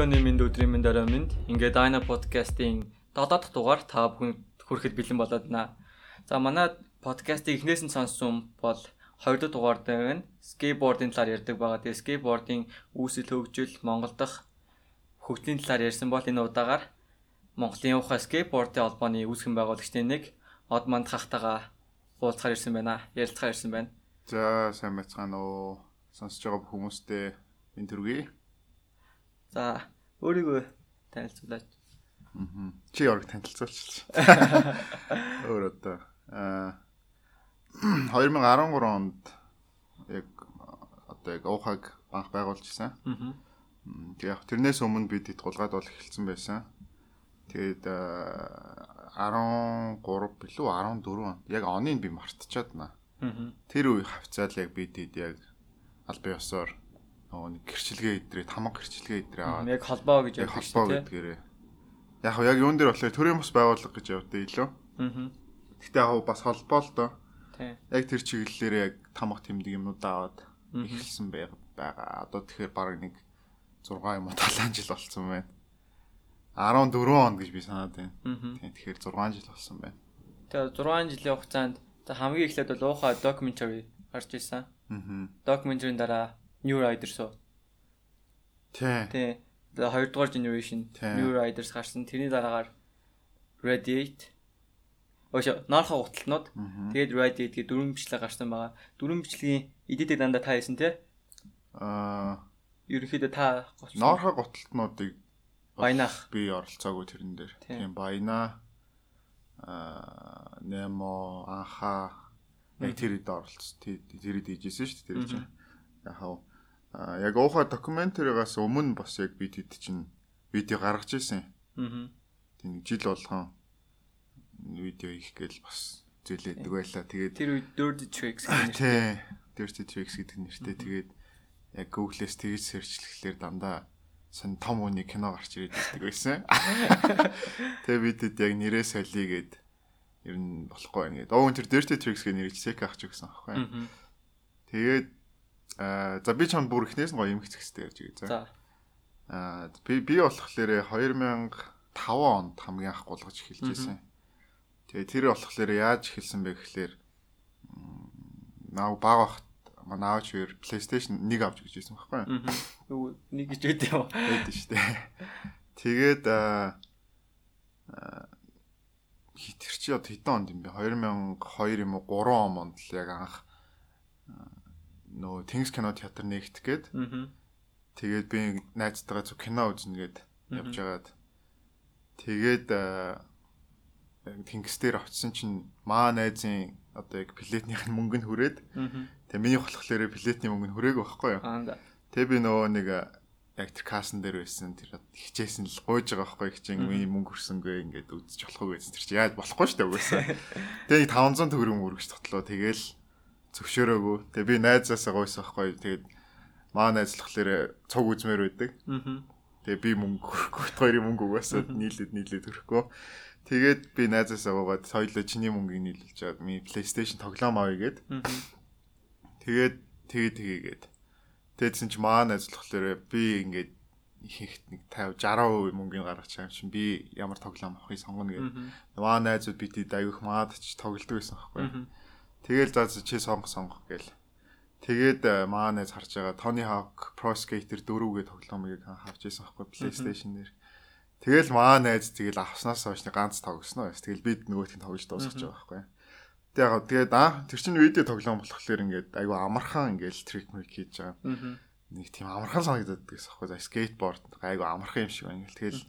өглөөний минь өдрийн минь дараа минь ингээд Dina podcast-ийн 7 дахь дугаар та бүхэн хүрэхэд бэлэн болоод байна. За манай подкастыг эхнээс нь сонссон бол 2 дахь дугаар дээр нь скейтбордын талаар ярьдаг байгаа. Тэгээ скейтбордын үүсэл хөгжил Монгол дахь хөгжлийн талаар ярьсан бол энэ удаагаар Монголын ухаан скейтбордын холбооны үүсгэн байгуулагчдын нэг Од манд хахтагаа уулзахаар ирсэн байна. Ярилцахаар ирсэн байна. За сайн байцгаана уу. Сонсож байгаа хүмүүстээ энэ төргий. За өөрийгөө танилцуулаач. Аа. Чи орог танилцуулчих. Өөр одоо аа 2013 онд яг одоо яг уухаг банк байгуулжсэн. Аа. Тэгээ яг тэрнээс өмнө бид итгуулгаад бол эхэлсэн байсан. Тэгээд 13 билүү 14 он. Яг оныг би мартчихад наа. Тэр үе хавцаал яг бид яг албан ёсоор нөгөө нэг гэрчилгээ идрээ тамга гэрчилгээ идрээ аваад яг холбоо гэж яг холбоо гэдгээрээ яг яг юун дээр болохоор төрийн бас байгууллага гэж явдаа илүү. Аа. Гэхдээ яг бас холбоо л доо. Яг тэр чиглэлээр яг тамга тэмдэг юмнуудаа аваад эхэлсэн байгаа. Одоо тэгэхээр баг нэг 6 юм уу 7 жил болсон байна. 14 он гэж би санаад байна. Тэгэхээр 6 жил болсон байна. Тэгээ 6 жилийн хугацаанд хамгийн эхлээд бол ууха documentary гарч ирсэн. Аа. Documentary-ийн дараа New Riders уу? Тий. Тий. Тэгээ хоёрдугаар generation New Riders гарсан. Тэрний дараагаар Radiate. Өөш наарха гуталтнууд. Тэгээд Radiate гэх дөрвөн бичлэг гарсан байгаа. Дөрвөн бичлэгийн эдитийг дандаа та хийсэн тий? Аа ерөнхийдөө та наарха гуталтнуудыг баянах би оролцоогүй тэрэн дээр. Тийм баяна аа немо анха яг тэр хэд оролцсон. Тэр хэд хийжсэн шүү дээ тэр чинь. Яг яг ууха докюментаригаас өмнө бас яг бид хэд чинь видео гаргаж ирсэн. Аа. Тэг жил болгон видео хийх гээл бас зөөлөдөг байлаа. Тэгээд тэр үед Dirty Tricks гэх нэртэй. Dirty Tricks гэдэг нэртэй. Тэгээд яг Google-с тэгж сэрчлэхлээр дандаа сан том үний кино гарч ирээд байдаг байсан. Тэгээ бидэд яг нэрээ солиё гэд ер нь болохгүй байна гэдэг. Оо тэр Dirty Tricks гэх нэрийг сек авч өгсөн аахгүй. Тэгээд Аа за би чам бүр ихнээс нь гоё юм хэцэхстэй ярьж байгаа. За. Аа би би болохоор 2005 онд хамгийн анх гулгаж эхэлж байсан. Тэгээ тэр болохоор яаж эхэлсэн бэ гэхлээр наа баг бахт манай аавч хоёр PlayStation 1 авч гэж байсан байхгүй юу? Нэг гэж юу? Үүдээ шүү дээ. Тэгээд аа хитэр чи одоо хэдэн онд юм бэ? 2002 юм уу 3 онд л яг анх нөө Тэнгис кино театр нэгтгэх гээд. Тэгээд би найзтайгаа зөв кино үзнэ гээд явж байгаад тэгээд Тэнгис дээр очисон чинь маа найзын одоо яг плетнийх нь мөнгө нь хүрээд. Тэгээ миний болохоор плетний мөнгө нь хүрээгүй байхгүй юу. Тэгээ би нөгөө нэг яг тэр кассан дээр байсан тэр хичээсэн л гойж байгаа байхгүй хичээн миний мөнгө хүрсэнгүй ингээд үзэж болохгүй гэсэн тэр чи яаж болохгүй шүү дээ угаасаа. Тэгээ 500 төгрөг мөрөгч тотлоо тэгээл зөвшөөрөөгүй. Тэгээ би найзаасаа гойсон байхгүй. Тэгээд маа найзлахлаар цуг үзмээр байдаг. Тэгээ би мөнгө гот хоёрын мөнгө угаасаа нийлээд нийлээд төрөхгүй. Тэгээд би найзаасаа гоогаад соёлоо чиний мөнгийг нийлүүлж чаад ми PlayStation тоглоом авъя гэд. Тэгээд тэгээ тэгээгээд. Тэгээдсэн чи маа найзлахлаар би ингээд их нэг 50 60% мөнгөний гаргаж байгаа юм чинь би ямар тоглоом авахыг сонгоно гэдэг. Маа найзууд бид аяг маад ч тоглодог байсан байхгүй. Тэгэл за чи сонгох сонгох гээл. Тэгээд маанаас харж байгаа Tony Hawk Pro Skater 4-гээ тоглоомыг харж байсан байхгүй PlayStation дээр. Тэгэл маа найз тэгэл авснаас хойш ганц тоглосноо. Тэгэл бид нөгөөтгийг тоглож дуусгаж байгаа байхгүй. Тэг яг тэгээд аа тэр чинь видео тоглоом болохоор ингээд айгу амархан ингээд трик мик хийж байгаа. Нэг тийм амархан санагдаад гэсэн байхгүй. Скейтборд айгу амархан юм шиг байна. Тэгэл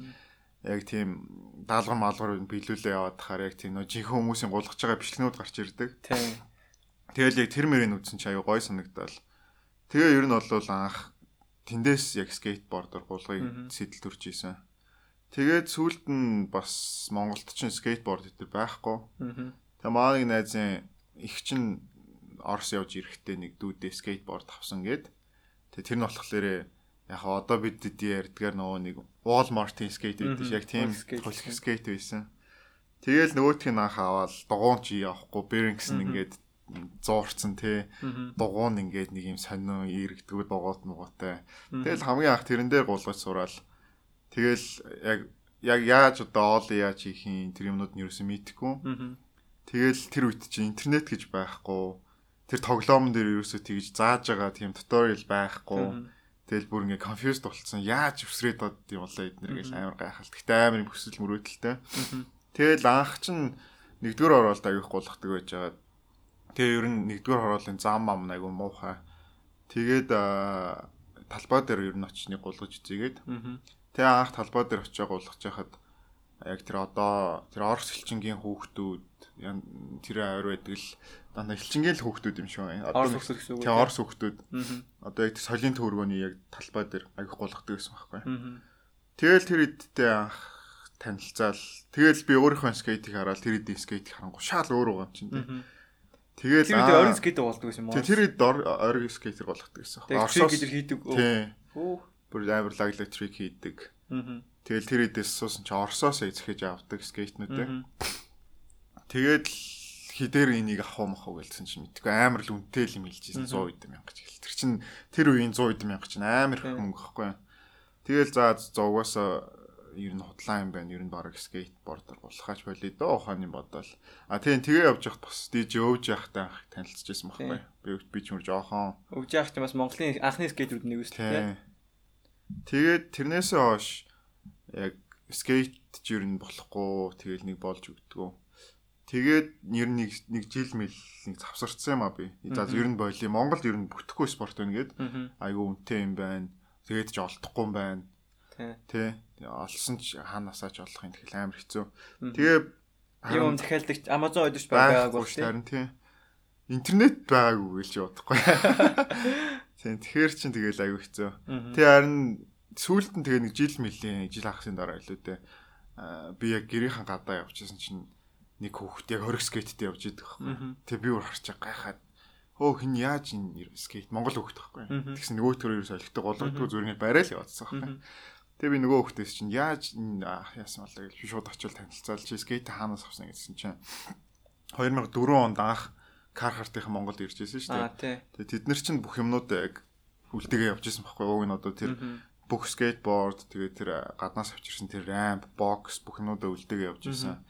яг тийм даалгавар маалгавар биелүүлээ яваад тахаар яг тийм нөө жинхэнэ хүмүүсийн гулгаж байгаа бичлэгнүүд гарч ирдэг. Тийм. Тэгэл яг тэр мөрийг үзсэн чи аюу гой санагдал. Тэгээ ер нь бол анх тэндээс яг скейтбордоор гулгыг сэтэл төрж исэн. Тэгээд сүүлд нь бас Монголд ч скейтборд гэдэг байхгүй. Тэгээ маань найзын их чин Орос явж ирэхдээ нэг дүүдээ скейтборд авсан гээд. Тэр нь болохоор яг одоо бид ярьдгаар нөгөө нэг Walmart-ийн скейт байдаг яг тийм хөлх скейт байсан. Тэгэл нөгөөх нь анх аваад дугуун чи явахгүй Bearings ингээд зуурцсан тий. Дугуун ингээд нэг юм сонио иргэдгүү дугуут муутай. Тэгэл хамгийн анх тэрэн дээр гулгаж сураал Тэгэл яг яг яаж одоо оол яаж хийх юм тэр юмнууд нь ерөөсөө мэдхгүй. Тэгэл тэр үед чинь интернет гэж байхгүй. Тэр тоглоомн дээр ерөөсөө тэгж зааж байгаа тийм туториал байхгүй. Тэгэл бүр ингээ confused болцсон. Яаж өсрээд бод юм болоо эднэр гэж амар гайхал. Гэтэ амар хөсөл мөрөөдөлтэй. Тэгэл анх чинь нэгдүгээр оролт аяг гулхдаг байж байгаа. Тэгээ ер нь нэгдүгээр хороолын зам ам айгу муухай. Тэгээд талбай дээр ер нь очны гулгаж үзээгээд. Тэгээ анх талбай дээр очиж гулгаж яхад яг тэр одоо тэр орос элчингийн хүүхдүүд тэр авир байдаг л дандаа элчингийн л хүүхдүүд юм шиг байна. Одоо орос хүүхдүүд гэсэн үг. Тэгээ орос хүүхдүүд. Одоо яг солийн төвөргөний яг талбай дээр аяг гулгадаг гэсэн байхгүй. Тэгэл тэр идтэй анх танилцаал. Тэгэл би өөрийнхөө скейтийг хараад тэр идийн скейтийг харангуй шал өөр байгаа юм чинь. Тэгэл тэр орон скейтер болдог гэсэн юм уу? Тэр ид орон скейтер болгодог гэсэн. Орсоор гэдэг хийдэг. Оо. Бүр амар лаглаг трик хийдэг. Тэгэл тэр идээс суусан чи Оросоос эзэхэж авдаг скейтнүүдээ. Тэгээд хідээр энийг авах уу гэлсэн чинь мэдгүй амар л үнэтэй л юм хэлжсэн 100 эд мянга гэж хэл. Тэр чин тэр үеийн 100 эд мянга чинь амар их мөнгө байхгүй. Тэгэл за зугаас ер нь худлаа юм байна. Ер нь баг скейтбордер болохаач болъё доо ухааны бодоол. А тийм тэгээ явж явахд бас диж өвж явахтай анх танилцчихсан байхгүй. Би би ч мөр жоохон өвж явах чинь бас Монголын анхны скейтерүүд нэг үст тийм. Тэгээд тэрнээсээ хойш яг скейт ч ер нь болохгүй тэгэл нэг болж өгдөгөө. Тэгээд ер нь нэг жил мэл нэг завсарцсан юм а би. За ер нь боли Монголд ер нь бүтэхгүй спорт байна гээд айгүй үнэтэй юм байна. Тэгээд ч олдохгүй юм байна. Тий олсон ч хаанасаа ч болох юм тэгэл амар хэцүү. Тэгээ юм захиалдаг Amazon өдөрч байгаагүй шүү. Харин тий. Интернет байгаагүй гэж бодохгүй. Тийм тэгэхээр чин тэгэл аюу хэцүү. Тэгээ харин сүүлд нь тэгээ нэг жил мөлийн жил ахсын дараа илүү дээ. Би яг гэрийнхэн гадаа явчихсан чинь нэг хүүхэд яг хориг скейттэй явж идэх байхгүй. Тэгээ би өөр харчаа гайхаад өө хин яаж энэ скейт Монгол хүүхэд байхгүй. Тэгсэн нөгөө төр ерөөс олигтой голгодгүй зүрхний барай л яваадсан байхгүй. Тэгээ би нөгөө хүүхдээс чинь яаж яасан болоо гэж шууд очил танилцаал чи скейт хаанаас авсан гэсэн чинь 2004 онд анх кар хартынхан Монголд ирж ирсэн шүү дээ. Тэгээ тэд нар чинь бүх юмнуудаа яг үлдэгээ явж исэн байхгүй ууг нь одоо тэр бүх скейтборд тэгээ тэр гаднаас авчирсан тэр рамп, бокс бүх юмнуудаа үлдэгээ явж исэн.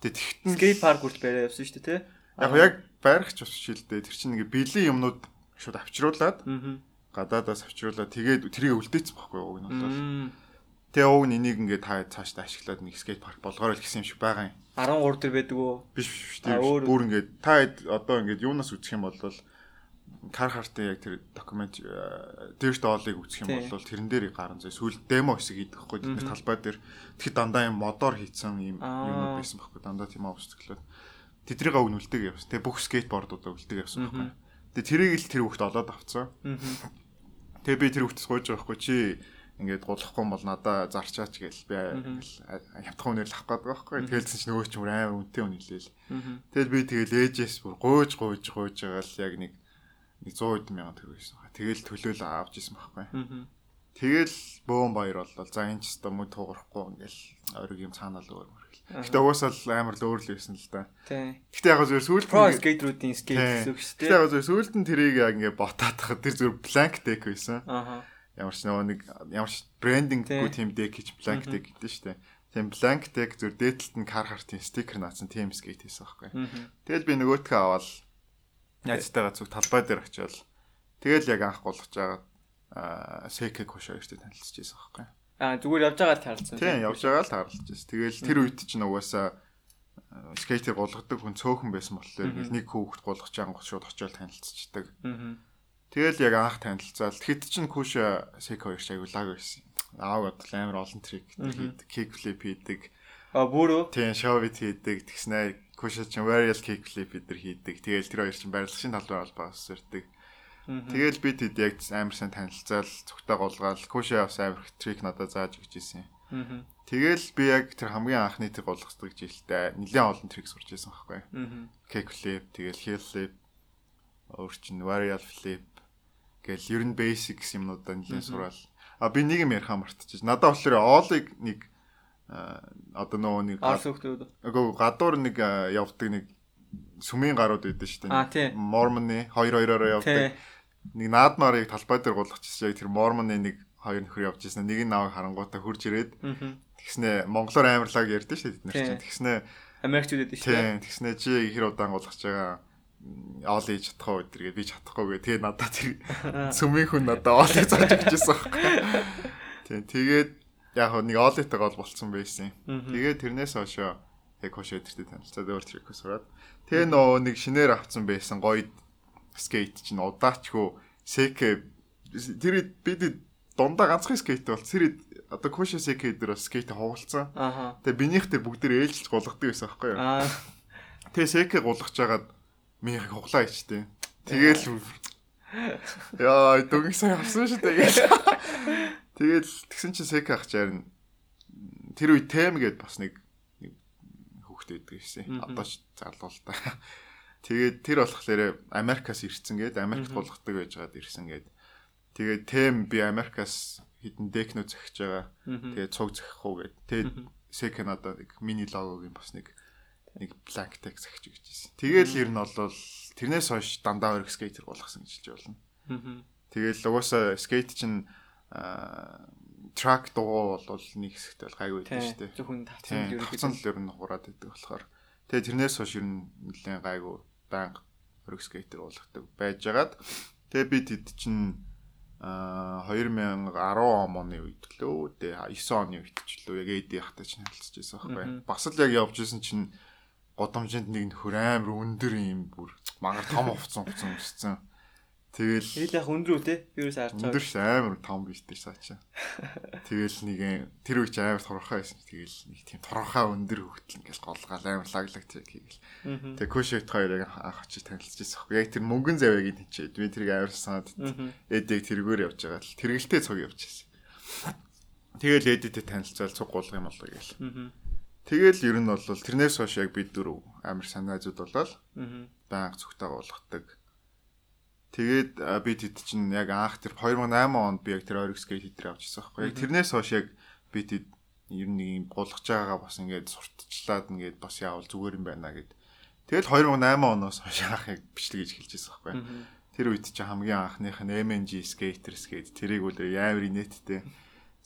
Тэгээ тэгтэн скейт парк хүртэл барай явсан шүү дээ, тэ? Яг яг байрагч бас шилдэ. Тэр чинь нэг бэлэн юмнууд шууд авчруулад гадаадаас авчруулаад тэгээд тэрийг үлдээсэн байхгүй ууг нь бол Тэгээ уг нь энийг ингээд та цаашдаа ашиглаад нэг скейт парк болгоорой л гэсэн юм шиг байгаа юм. 13 төр байдаг уу? Биш биш тийм. Бүр ингээд та одоо ингээд юунаас үзэх юм бол кар хартын яг тэр документ дэрт оолыг үзэх юм бол тэрэн дээр гарan зэ сүүл демо хэсэг хийдэг хгүй тэр талбай дээр. Тэгэхэд дандаа юм модоор хийцэн юм юмуд байсан байхгүй. Дандаа тийм авсцглаад тэдрийг өг нүлдэг явсан. Тэгээ бүх скейтбордуудаа үлдэг явсан байхгүй. Тэгээ тэрийг л тэр хүүхд олоод авцсан. Тэгээ би тэр хүүхдс гойж байгаа хгүй чи ингээд гулахгүй бол надаа зарчаач гээл би хямдхан үнээр л авах гээд байгаа байхгүй. Тэгэлсэн чинь нөгөө ч юм амар үнэтэй үн хэлээл. Тэгэл би тэгэл ээжээс бүр гуйж гуйж гуйж байгаа л яг нэг 100 хэдэн мянган төгрөг байсан. Тэгэл төлөөл авч исэн байхгүй. Тэгэл бөөн баяр боллоо. За энэ ч гэсэн мөд туурахгүй ингээл ориг юм цаанаа л өөр мөрхөл. Гэтэ угаасаа л амар л өөр л байсан л да. Гэтэ яг зөв сүүлд Pro skaterуудын skate гэсэн үг шүү дээ. Гэтэ яг зөв сүүлд нь тэрийг яг ингээ ботаад тахад тэр зөв blank deck байсан. Аа ямар ч нэг ямар ч брендинггүй тийм deck гэж blank deck гэдэг шүү дээ. Тийм blank deck зөв дээдлэлт нь кар хартын стикер наацсан тийм skate хийсэн байхгүй. Тэгэл би нөгөөтгөө аваад найзтайгаа зүг талбай дээр очиод тэгэл яг анх болгож байгаа Секэ Кош хоёртой танилцж байсан байхгүй. Аа зүгээр явж байгаа л таарлцсан. Тийм явж байгаа л таарлж байсан. Тэгэл тэр үед чинь угаасаа скейтер голгодог хүн цөөхөн байсан болохоор нэг хүүхэд голгож байгаа шууд очиод танилцчихдаг. Тэгэл яг анх танилцаал. Тэгэхэд чин Куш Сек хоёр аяглаг байсан. Аав бодол амар олон трик хийдэг, кик флип хийдэг. А бүрөө? Тийм, шовит хийдэг. Тэгснээр Куш чин varial kick flip эдэр хийдэг. Тэгэл тэр хоёр чин барилгын талбай албаас ирдэг. Тэгэл би тэд яг амар сайн танилцаал, цогтой голгаал, Куш бас амар трик надад зааж өгч ирсэн. Тэгэл би яг тэр хамгийн анхны тэр голгоцдог жилдээ нэлээд олон трик сурч ирсэн байхгүй. Kick flip, тэгэл heel flip, өөр чин varial flip Гэл ер нь basics юмнуудаа нэлээд сураал. А би нэг юм ярих мартчих. Надад болохоор оолыг нэг одоо нөгөө нэг Агаа гадуур нэг явдаг нэг сүмийн гарууд байдаг шүү дээ. Мормоны 2 2-ороо явдаг. Нэг наадмаарыг талбай дээр гулгачихсан яг тэр мормоны нэг хоёр нөхөр явж ирсэн. Нэг нь наваг харангуудаа хурж ирээд тэгснэ монголоор амарлаг ярьдэн шүү дээ бид нар чинь. Тэгснэ Америкчүүдэд шүү дээ. Тэгснэ чи хэр удаан голгож байгаа оол ээж чадахгүй өдргээд би чадахгүй гэ. Тэгээ надад тэр сүмийн хүн надад оол ээж зааж өгчээсэн. Тийм тэгээд яг нэг оолитайгаа бол болцсон байсан. Тэгээд тэрнээс хойшоо яг хойш өдөртөө танилцаад өөр трикөө сураад тэгээ нөө нэг шинээр авцсан байсан гоё скейт чинь удаачгүй секэ тэр бид дундаа ганцхан скейт бол тэр одоо куш секэ дээр бас скейт хавуулсан. Тэгээ бинийхтэй бүгд дээр ээлжилж голгодог байсан байхгүй юу? Тэгээ секэ голгож жагаад минийхийг хуглаа ичтэй. Тэгэл Яа, дүнгийн сайн авсан шүү дээ. Тэгэл тэгсэн чинь сек ах чаар тэр үе тем гээд бас нэг хүүхдээ байдаг шээ. Одоо ч залуу л та. Тэгээд тэр болохоор Америкаас ирсэн гээд Америкт болгодог байж байгаад ирсэн гээд тэгээд тем би Америкаас хитэн декно зохиж байгаа. Тэгээд цуг зохих уу гээд. Тэгээд сек надад нэг мини логогийн бас нэг нэг black tag захиж өгч ирсэн. Тэгэл ер нь бол тэрнээс хойш дандаа өрг скейтер болгосон гэж хэлж болно. Тэгэл угаасаа скейт чинь трак дуу бол нэг хэсэгт бол гайгүй байдаг шүү дээ. Зөвхөн тавцсан л ерөнхийдөө л ер нь хураад байдаг болохоор. Тэгээ тэрнээс хойш ер нь нэлээд гайгүй банк өрг скейтер болгодог байжгаад тэгээ би тэд чинь а 2010 оны үед лөө тэгээ 9 оны үед ч лөө яг эд яхтай чинь хэлцэж байсан байхгүй. Бас л яг явж исэн чинь годомжинд нэг нөхөр амар өндөр юм бүр магаар том хувцсан хувцсан өссөн. Тэгэл Тэгэл яг өндөр үү те? Вирус харж байгаа. Өндөр ш амар том биш тэр саачаа. Тэгэл нэг тэр үеч амар торхоо байсан. Тэгэл нэг тийм торхоо өндөр хөвгтөл ингээл голгаал амар лаглаг тэг хийгээл. Тэгээ көшөт хоёр яг анх очиж танилцчихсан. Яг тэр мөнгөн завьягийн тийчээ. Би тэрийг амар санаад эдэг тэргээр явж байгаа л тэргэлтэй цог явж байсан. Тэгэл эдэдтэй танилцал цуг гулгах юм болоо гээл. Тэгэл ер нь бол тэрнээс хойш яг бид дөрөв амар санаазууд болол банк зүгтээ болгодог. Тэгээд би тэд чинь яг анх тэр 2008 онд би яг тэр Oryx Gate хэдрээ авчихсан байхгүй. Яг тэрнээс хойш яг би тэд ер нь ийм гулгаж байгаагаа бас ингээд сурталчлаад ингээд бас яавал зүгээр юм байна гэд. Тэгэл 2008 оноос хойш анх яг бичлэг хийж эхэлжсэн байхгүй. Тэр үед чи хамгийн анхных нь MNG Skaters гээд тэрийг үл амар инээдтэй.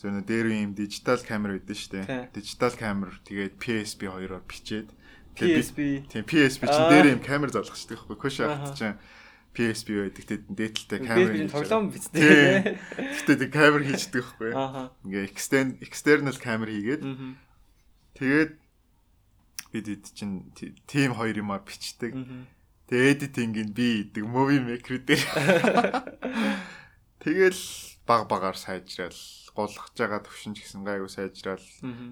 Зөв нөө дээр юм дижитал камер байдсан шүү дээ. Дижитал камер тэгээд PSP хоёроор бичээд. PSP тийм PSP чинь дээр юм камер залгахчдаг байхгүй кош ахт чинь PSP байдаг тэгээд дээдэлтэй камер хийж тоглоом бичдэг. Гэтэ тэг камер хийждэг байхгүй. Ингээ extend external камер хийгээд тэгээд бид эд чинь тим хоёр юмар бичдэг. Тэгээд editing нь би идэг movie maker дээр. Тэгэл баг багаар сайжрал голгож байгаа төвшин ч гэсэн гайгүй сайжрал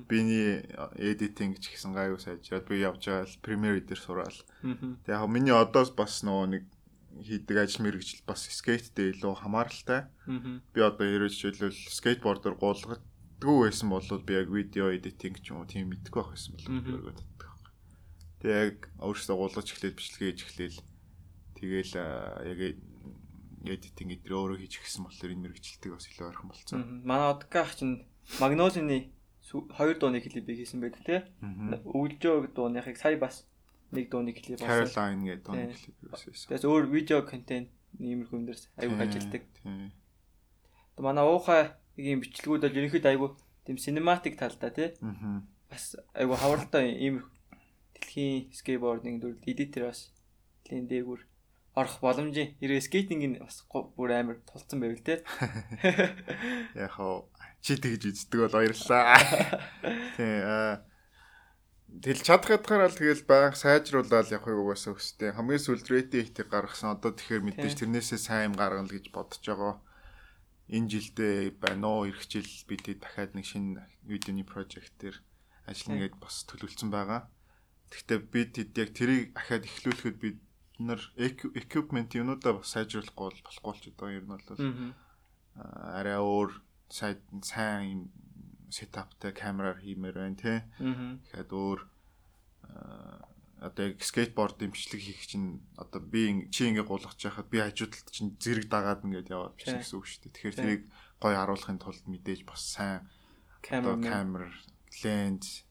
биний эдитинг ч гэсэн гайгүй сайжрал би явж байгаа Premiere дээр сураал. Тэгээ яг миний одоос бас нөгөө нэг хийдэг ажил мэргэжил бас скейттэй илүү хамааралтай. Би одоо ерөөж жишээлбэл скейтбордоор гулгадгүй байсан бол би яг видео эдитинг ч юм уу тийм мэдгүй байх байсан бол өргөд татдаг. Тэгээ яг өөрөөсөө гулгаж эхлээд бичлэгээ хийж эхлээл тэгээл яг эдитинг эдгээр өөрөө хийж гисэн болохоор энэ мэрэгчлэлтийг бас илүү ойрхон болцсон. Манай одгах чинь Магнолины хоёр дууны клипийг хийсэн байдаг те. Өвлжөө дууныхыг сая бас нэг дууны клип болсон. Caroline гэдэг дууны клип байсан. Тэгээс өөр видео контент иймэрхүү юм дээрс аюу ажилдаг. Манай уухай нэг юм бичлэгүүд бол ерөнхийдөө аюу тийм cinematic талдаа тий. Бас аюу хавралтай ийм дэлхийн скейтбординг дүр эдитер бас тийм дээгүр орох боломжийн хэрэг скейтинг нь бас бүр амар тулцсан байв л те. Яг хоо чи тэгж үздэг бол баярлалаа. Тий аа Тэгэл чадах ядгаар л тэгэл байнга сайжруулаад явахыг угаасаа өстэй. Хамгийн сүүлд рейтинг ихтэй гаргасан. Одоо тэгэхээр мэдээж тэрнээсээ сайн гаргана л гэж бодож байгаа. Энэ жилдээ байна уу? Ирэх жил бид дахиад нэг шинэ видеоны прожект дээр ажиллана гэдээ бас төлөвлөсөн байгаа. Гэхдээ бид яг тэрийг дахиад эхлүүлэхэд бид нар equipment юунуудаа бас сайжруулахгүй бол болохгүй болч байгаа юм бол арай өөр сайд сайн юм сетаптай камераар хиймээр байна тий. Тэгэхээр өөр одоо яг скейтборд имжлэг хийх чинь одоо би чи ингээ гулгах чахад би хажуудалд чинь зэрэг дагаад ингээд яваад биш гэсэн үг шүү дээ. Тэгэхээр тэрийг гоё харуулахын тулд мэдээж бас сайн камер ленз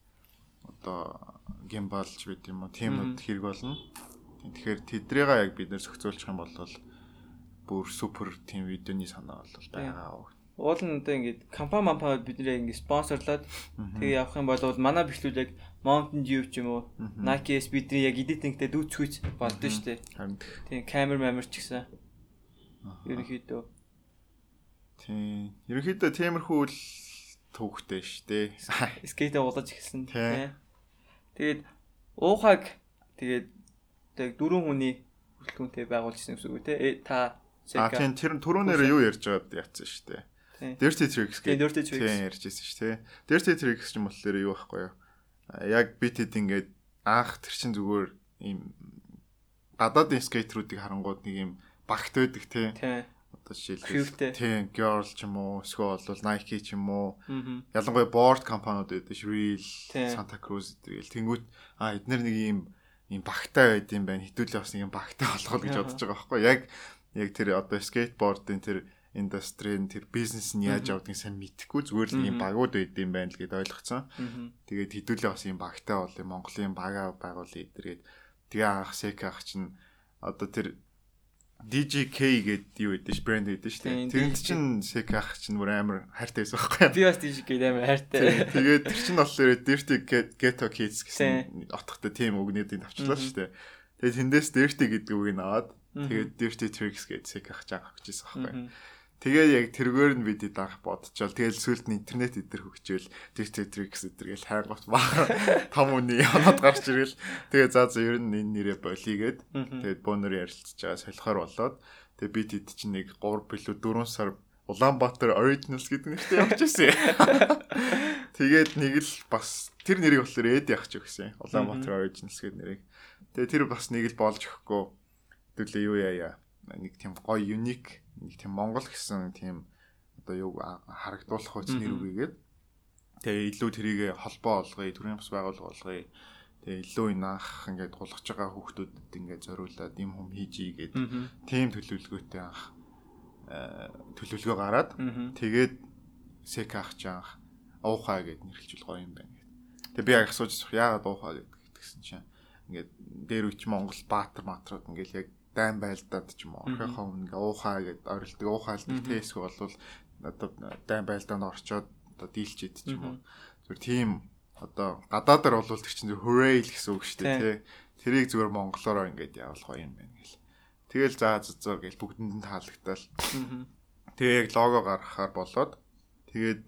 одоо гимбалж байт юм уу тиймүүд хэрэг болно. Тэгэхээр тэдрийгээ яг бид нэр зохицуулчих юм бол бүр супер тим видеоны санаа бол байгаа. Уул нь одоо ингээд компани мампа бидний ингээд спонсорлоод тэгээ явах юм бол манай бэхлүүд яг Mountain Dew ч юм уу Nike-с бидний яг эдитингтэй дүүцхүйц болдсон шүү дээ. Тийм камер мамер ч гэсэн. Ерөнхийдөө. Тийм. Ерөнхийдөө тиймэрхүү л төвхтэй шүү дээ. Скейтэ уулаж эхэлсэн. Тийм. Тэгээд уухаг тэгээд тэг дөрвөн хүний бүрэлдэхүүнтэй байгуулжсэн гэсэн үг те. Та А тийм тэр түрүүнээр юу ярьж байгаад яатсан шүү дээ. Dirty Tricks Tricks. Тийм ярьж байсан шүү дээ. Dirty Tricks юм болохоор юу байхгүй юу? Яг битэд ингээд анх тэр чин зүгээр ийм гадаадын скейтерүүдийг харангууд нэг ийм багт байдаг тий. Одоо жишээлбэл тийм Girl ч юм уу, эсвэл бол Nike ч юм уу. Ялангуяа board компаниуд байдаг ш Real, Santa Cruz гэдэг. Тэнгүүт а эднэр нэг ийм ийм багтаа байд юм байна. Хитүүлээ бас нэг юм багтаа болгох гэж бодож байгаа байхгүй яг яг тэр одоо скейтбордын тэр индустрийн тэр бизнес нь яаж явдгийг сайн мэдэхгүй зүгээр л ийм багууд байд юм байна л гэд ойлгоцсон. Тэгээд хідүүлээ бас ийм багтаа бол Монголын бага байгуулъя эдэргээд тэгээ анх сек ах чинь одоо тэр DJK гэдэг юу гэдэг ш брэнд гэдэг ш. Тэрэнд чинь сек ах чинь бүр амар хайртай байсан байхгүй юу? Би бас DJK амар хайртай. Тэгээд тэр чинь болохоор Dirty Ghetto Kids гэсэн отохтой тийм үгнүүдийг авчлаа ш тийм. Тэгээд тэндээс Dirty гэдэг үгийг аваад тэгээд Dirty Tricks гэдэг сек ах жаах гэжсэн байхгүй юу? Тэгээд яг тэргээр нь бид даах бодчихвол тэгэл сүлд нь интернет идэр хөгжөөл Dirty Tricks идэргээл хайгуут баа том үний оноод гарч ирэл тэгээд за за ер нь энэ нэрээ болигээд тэгээд бөөнөр ярилцж байгаа солихоор болоод тэгээд бид хэд чинь нэг 3 билүү 4 сар Улаанбаатар Originals гэдэг нэртэй явж ирсэн. Тэгээд нэг л бас тэр нэрийг болохоор эд явах өгсөн. Улаанбаатар Originals гэдэг нэрийг. Тэгээд тэр бас нэг л болж өгөхгүй. Хэдүүлээ юу яа нэг тийм гоё unique нэг тийм Монгол гэсэн тийм одоо юу харагдуулах хүч нэр үгээгээд тэгээ илүү тэрийг холбоо олгоё, төрийн бас байгууллага олгоё. Тэгээ илүү инаах ингээд гулгаж байгаа хүүхдүүдэд ингээд зориулаад юм хүм хийжий гээд тийм төлөвлөгөөтэй анх э, төлөвлөгөө гараад тэгээд сек ах чанх уухаа гэд нэрлэж гоё юм байна гэд. Тэгээ би яг асууж яагаад уухаа гэдгсэн чинь ингээд дээр үуч Монгол баатар матрууд ингээд яг дайн байлдаад ч юм уу орхихоо ингээ уухаа гэд орилдог уухаалдаг тэсг болвол одоо дайн байлдаанд орчоод одоо дийлч ид ч юм уу. Зүгээр тийм одоо гадаадаар бол тэр чинь hooray л гэсэн үг шүү дээ тий. Тэрийг зүгээр монголоор ингээд явуулах гоё юм байна гэл. Тэгэл заа зөө гэл бүгдэнд нь таалагдтал. Тэгээ яг лого гаргахаар болоод тэгээд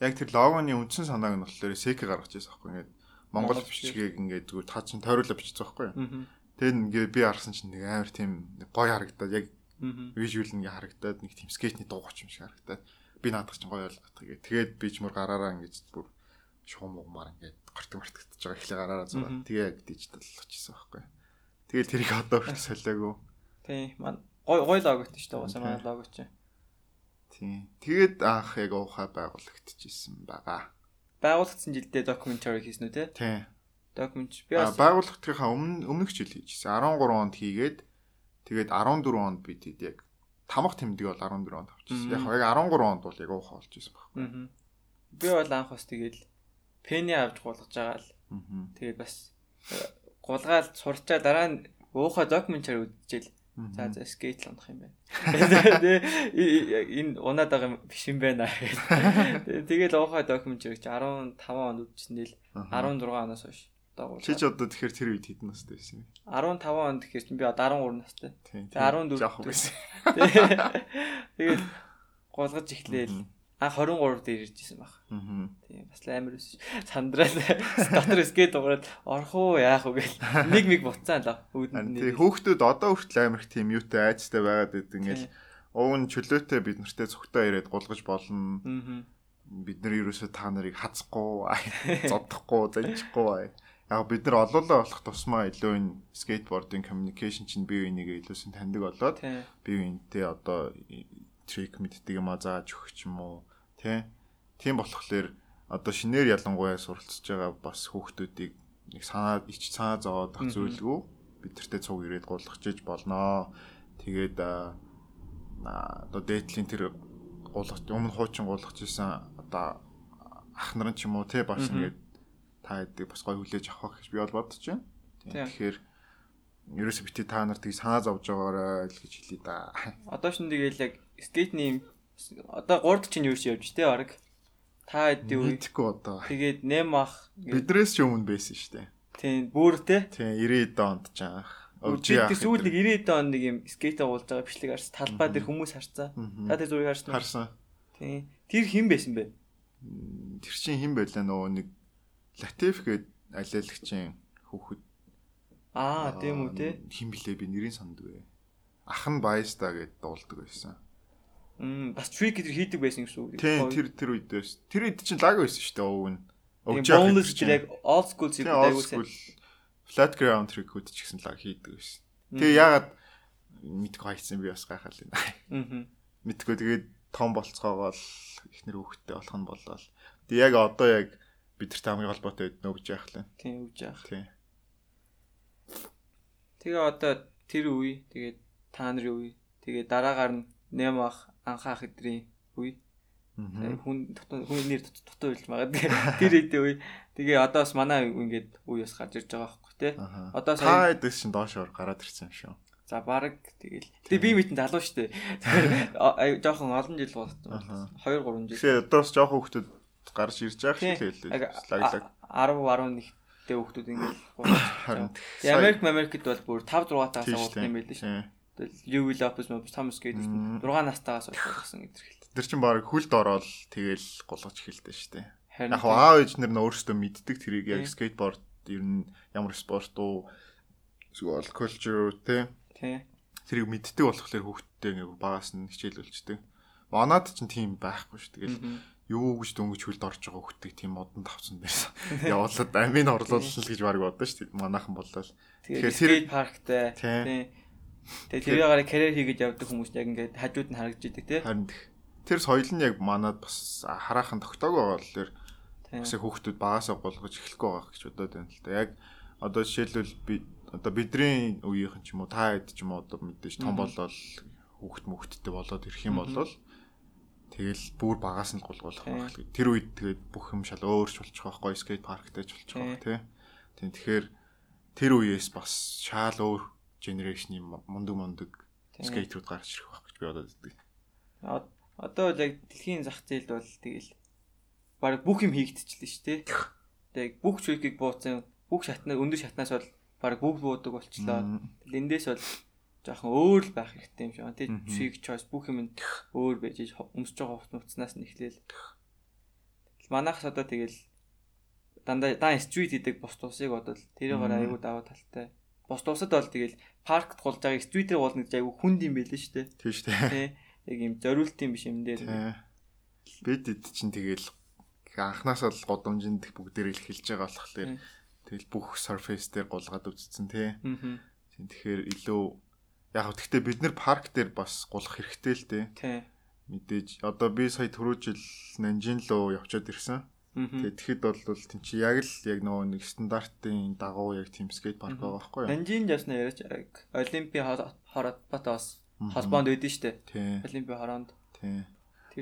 яг тэр логоны үндсэн санааг нь болохоор сек гаргаж ирсэн байхгүй ингээд монгол бичгийг ингээд зүгээр таа чин тойруулаад бичсэн байхгүй. Тэгээд ингээ би харсан чинь нэг амар тийм гоё харагдаад яг вижюал ингээ харагдаад нэг тийм скетчний дуугач юм шиг харагдаад би наадах чинь гоё ойлгох тэгээ. Тэгээд би ч мөр гараараа ингээ бүр шуум угмаар ингээ гортог мартагдчихж байгаа ихлэ гараараа зураа. Тэгээ яг дижитал болчихсон байхгүй. Тэгэл тэрийг одоо хүртэл солиагүй. Тийм маань гой гой логот шүү дээ уусаа манай лого чинь. Тийм. Тэгээд анх яг уухай байгуулагдчихсэн байгаа. Байгуулагдсан жилдээ докюментари хийсэн үү те? Тийм документ би бас байгууллагынхаа өмнө өмнөх жил хийжсэн. 13 онд хийгээд тэгээд 14 онд бид хэд яг тамах тэмдэг бол 14 онд авчихсан. Яг яг 13 онд бол яг уухай болж исэн байхгүй. Би бол анх бас тэгээд пений авч гулгаж байгаа л. Тэгээд бас э, гулгаад сурчаа дараа нь уухай докюментари үзчихэл За за скейт л унах юм байна. Энэ унаад байгаа биш юм байна. Тэгээд уухай докюментари 15 онд үзсэн л 16 оноос хойш дагуул. Чи ч одоо тэгэхээр тэр үед хэдэн настай байсан бэ? 15 онд тэгэхээр чи би 13 настай. Тэгээ 14 жоох байсан. Тэгээд голгож эхлээл а 23 дээр ирж исэн баг. Тийм бас амар ус. Сандрал дотор скейт уураад орох уу яах уу гэл нэг миг буцаан л үүдэн. Тийм хөөхтүүд одоо хүртэл амар их тийм юутай айцтай байгаад байд ингээл уг нь чөлөөтэй бид нартэй цогтой ирээд гулгаж болно. Бид нар ерөөсөө та нарыг хацахгүй, зодохгүй, занчихгүй яг бид нар олоолаа болох тусмаа илүү энэ скейтбордын communication чинь бие бинийгээ илүүсэн таньдаг болоод бие биентэй одоо трик мэддэг юм а зааж өгч юм уу тий. Тийм болохоор одоо шинээр ялангуяа суралцж байгаа бас хүүхдүүдийг нэг санаа ич санаа зовоод ах зүйлгүй бидэртээ цуг ирээд гулгахчиж болноо. Тэгээд одоо дээдлийн тэр гулгах өмнө хуучин гулгах гэсэн одоо ах нар ч юм уу тий бас ингээд та хэдийг бас гой хүлээж авах гэж би бол бодож байна. Тэгэхээр ерөөсө бити та нар тийг санаа зовж байгаарай л гэж хэлээ да. Одоо шин тэгэл яг скейтний одоо 3 чинь юу ч явж тэ баг. Та хэдий үе. Мэдхгүй одоо. Тэгээд 8 ах бидрээс ч өмнө байсан шүү дээ. Тийм бүр тэ. Тийм 90 онд ч анх. Яах. Сүүл нэг 90 он нэг юм скейт уулж байгаа бичлэг харсан. Талбай дээр хүмүүс харцаа. Та тэр зургийг харсан уу? Харсан. Тийм. Тэр хэн байсан бэ? Тэр чинь хэн байлаа нөгөө нэг Латиф гээд алиалагчийн хүүхэд. Аа, тийм үү те. Хэн блэ би нэрийг санддаг. Ах нь Баяста гээд дуулдаг байсан. Мм бас trick гэдэг хийдэг байсан гэсэн үг. Тийм тэр тэр үед байсан. Тэр үед чинь лаг байсан шүү дээ өвөө нь. Өгч яах юм. Тэр яг old school зэрэг айгуусан. Flat ground trick-үүд ч гэсэн лаг хийдэг байсан. Тэгээ яагаад мэдгүй хайцсан би бас гайхал юм. Аа. Мэдгүй тэгээд том болцоогоо л ихнэр хөвгттэй болох нь болоо. Тэгээ яг одоо яг бидэрт хамгийн холбоотой үед нөгж яах лээ. Тийм өгж яах. Тийм. Тэгээ одоо тэр үе тэгээд та нарын үе тэгээ дараагаар нь нэм ах анхаах эдрийн үе. Хүн хүн нэр дутуу хэлж магадгүй. Тэр хэдийн үе. Тэгээ одоо бас манай ингээд үе бас гарч ирж байгаа байхгүй тий. Одоо та дэс шин доошоор гараад ирсэн юм шүү. За баг тэгэл. Тэгээ би мэдэн залуу штэ. Тэгэхээр жоохон олон жил болсон. 2 3 жил. Тэгээ одоо бас жоохон хүмүүс гарч ирж байгаа шүү хэлээ. Лаглаг 10 11 тэй хүмүүс ингээд гурван. Америк Америкт бол бүр 5 6 таас уулсан юм байл шүү. Тэгэл Юви Лопес мөн Томас гээд 6 настайгаас болсон гэдэг хэлдэг. Тэр чинь баг хүлд ороод тэгэл голгож эхэлдэг шүү дээ. Яг аав ээж нар нь өөрсдөө мэддэг тэрийг яг скейтборд ер нь ямар спорт уу эсвэл culture те. Тэрийг мэддэг болохоор хүүхдтэй ингээ багаас нь хичээлүүлждэг. Манад ч тийм байхгүй шүү. Тэгэл юу гэж дөнгөж хөлд орж байгаа хүүхдийг тийм модон тавцсан байсан. Явуулаад амийн орлуулсан л гэж баг бодсон шүү дээ. Манайхан боллоо. Тэгэхээр скейт парктай тийм Тэгээ тэрийгээр карьер хийгээд явдаг хүмүүс яг ингээд хажууд нь харагдж идэг тий. Харин тэр соёл нь яг манад бас хараахан тогтоог байгаа л тэр бас хүүхдүүд багасаа голгож эхлэхгүй байгаа гэж бодоод байна л да. Яг одоо жишээлбэл би одоо бидний үеийнхэн ч юм уу та хэд ч юм уу одоо мэдээж том болол хүүхд мөхтдтэй болоод ирэх юм бол Тэгэл бүр багаас нь гулгуулах байх. Тэр үед тэгээд бүх юм шал өөрч болчих واخгүй скейт парктэйч болчих واخ тий. Тийм тэгэхээр тэр үеэс бас шал өөр генерашны мундаг мундаг скейтрүүд гарч ирэх байх гэж би бодоод байдаг. Одоо л яг дэлхийн зах зээлд бол тэгэл баг бүх юм хийгдчихлээ шүү дээ. Тэг бүх чуйкийг бууцсан бүх шатнаас өндөр шатнаас бол баг бүгд буудаг болчлоо. Эндээс бол жоохон өөр л байх хэрэгтэй юм шиг байна. Тэг чийг choice бүх юм өөр байж өмсөж байгаа хувц нуцнаас нь эхлээл. Манайхс одоо тэгэл дандаа дан стрит гэдэг бус тусыг бодвол тэрийгээр аягүй даваа талтай Бос тусад бол тэгэл паркт гулж байгааг стритээр гуулна гэж айгүй хүнд юм байлээ шүү дээ. Тийм шүү дээ. Яг юм зориулт юм биш юм дээр. Бид эд чинь тэгэл анханасаа л годомжинд бүгдээр л эхэлж байгаа болохоор тэгэл бүх surface дээр гулгаад үзсэн тий. Тэгэхээр илүү яг гэхдээ бид нэр парк дээр бас гулах хэрэгтэй л дээ. Тий. Мэдээж одоо би сая түрүү жил Нанжин руу явчаад ирсэн. Тэгээд тэгэхэд бол тийм чи яг л яг нөгөө нэг стандартын дагуу яг тийм скейт парк байгаа байхгүй юу? Нанжин ясна яриач Олимпийн хороод бас холбоонд шүү дээ. Олимпийн хороонд. Тийм.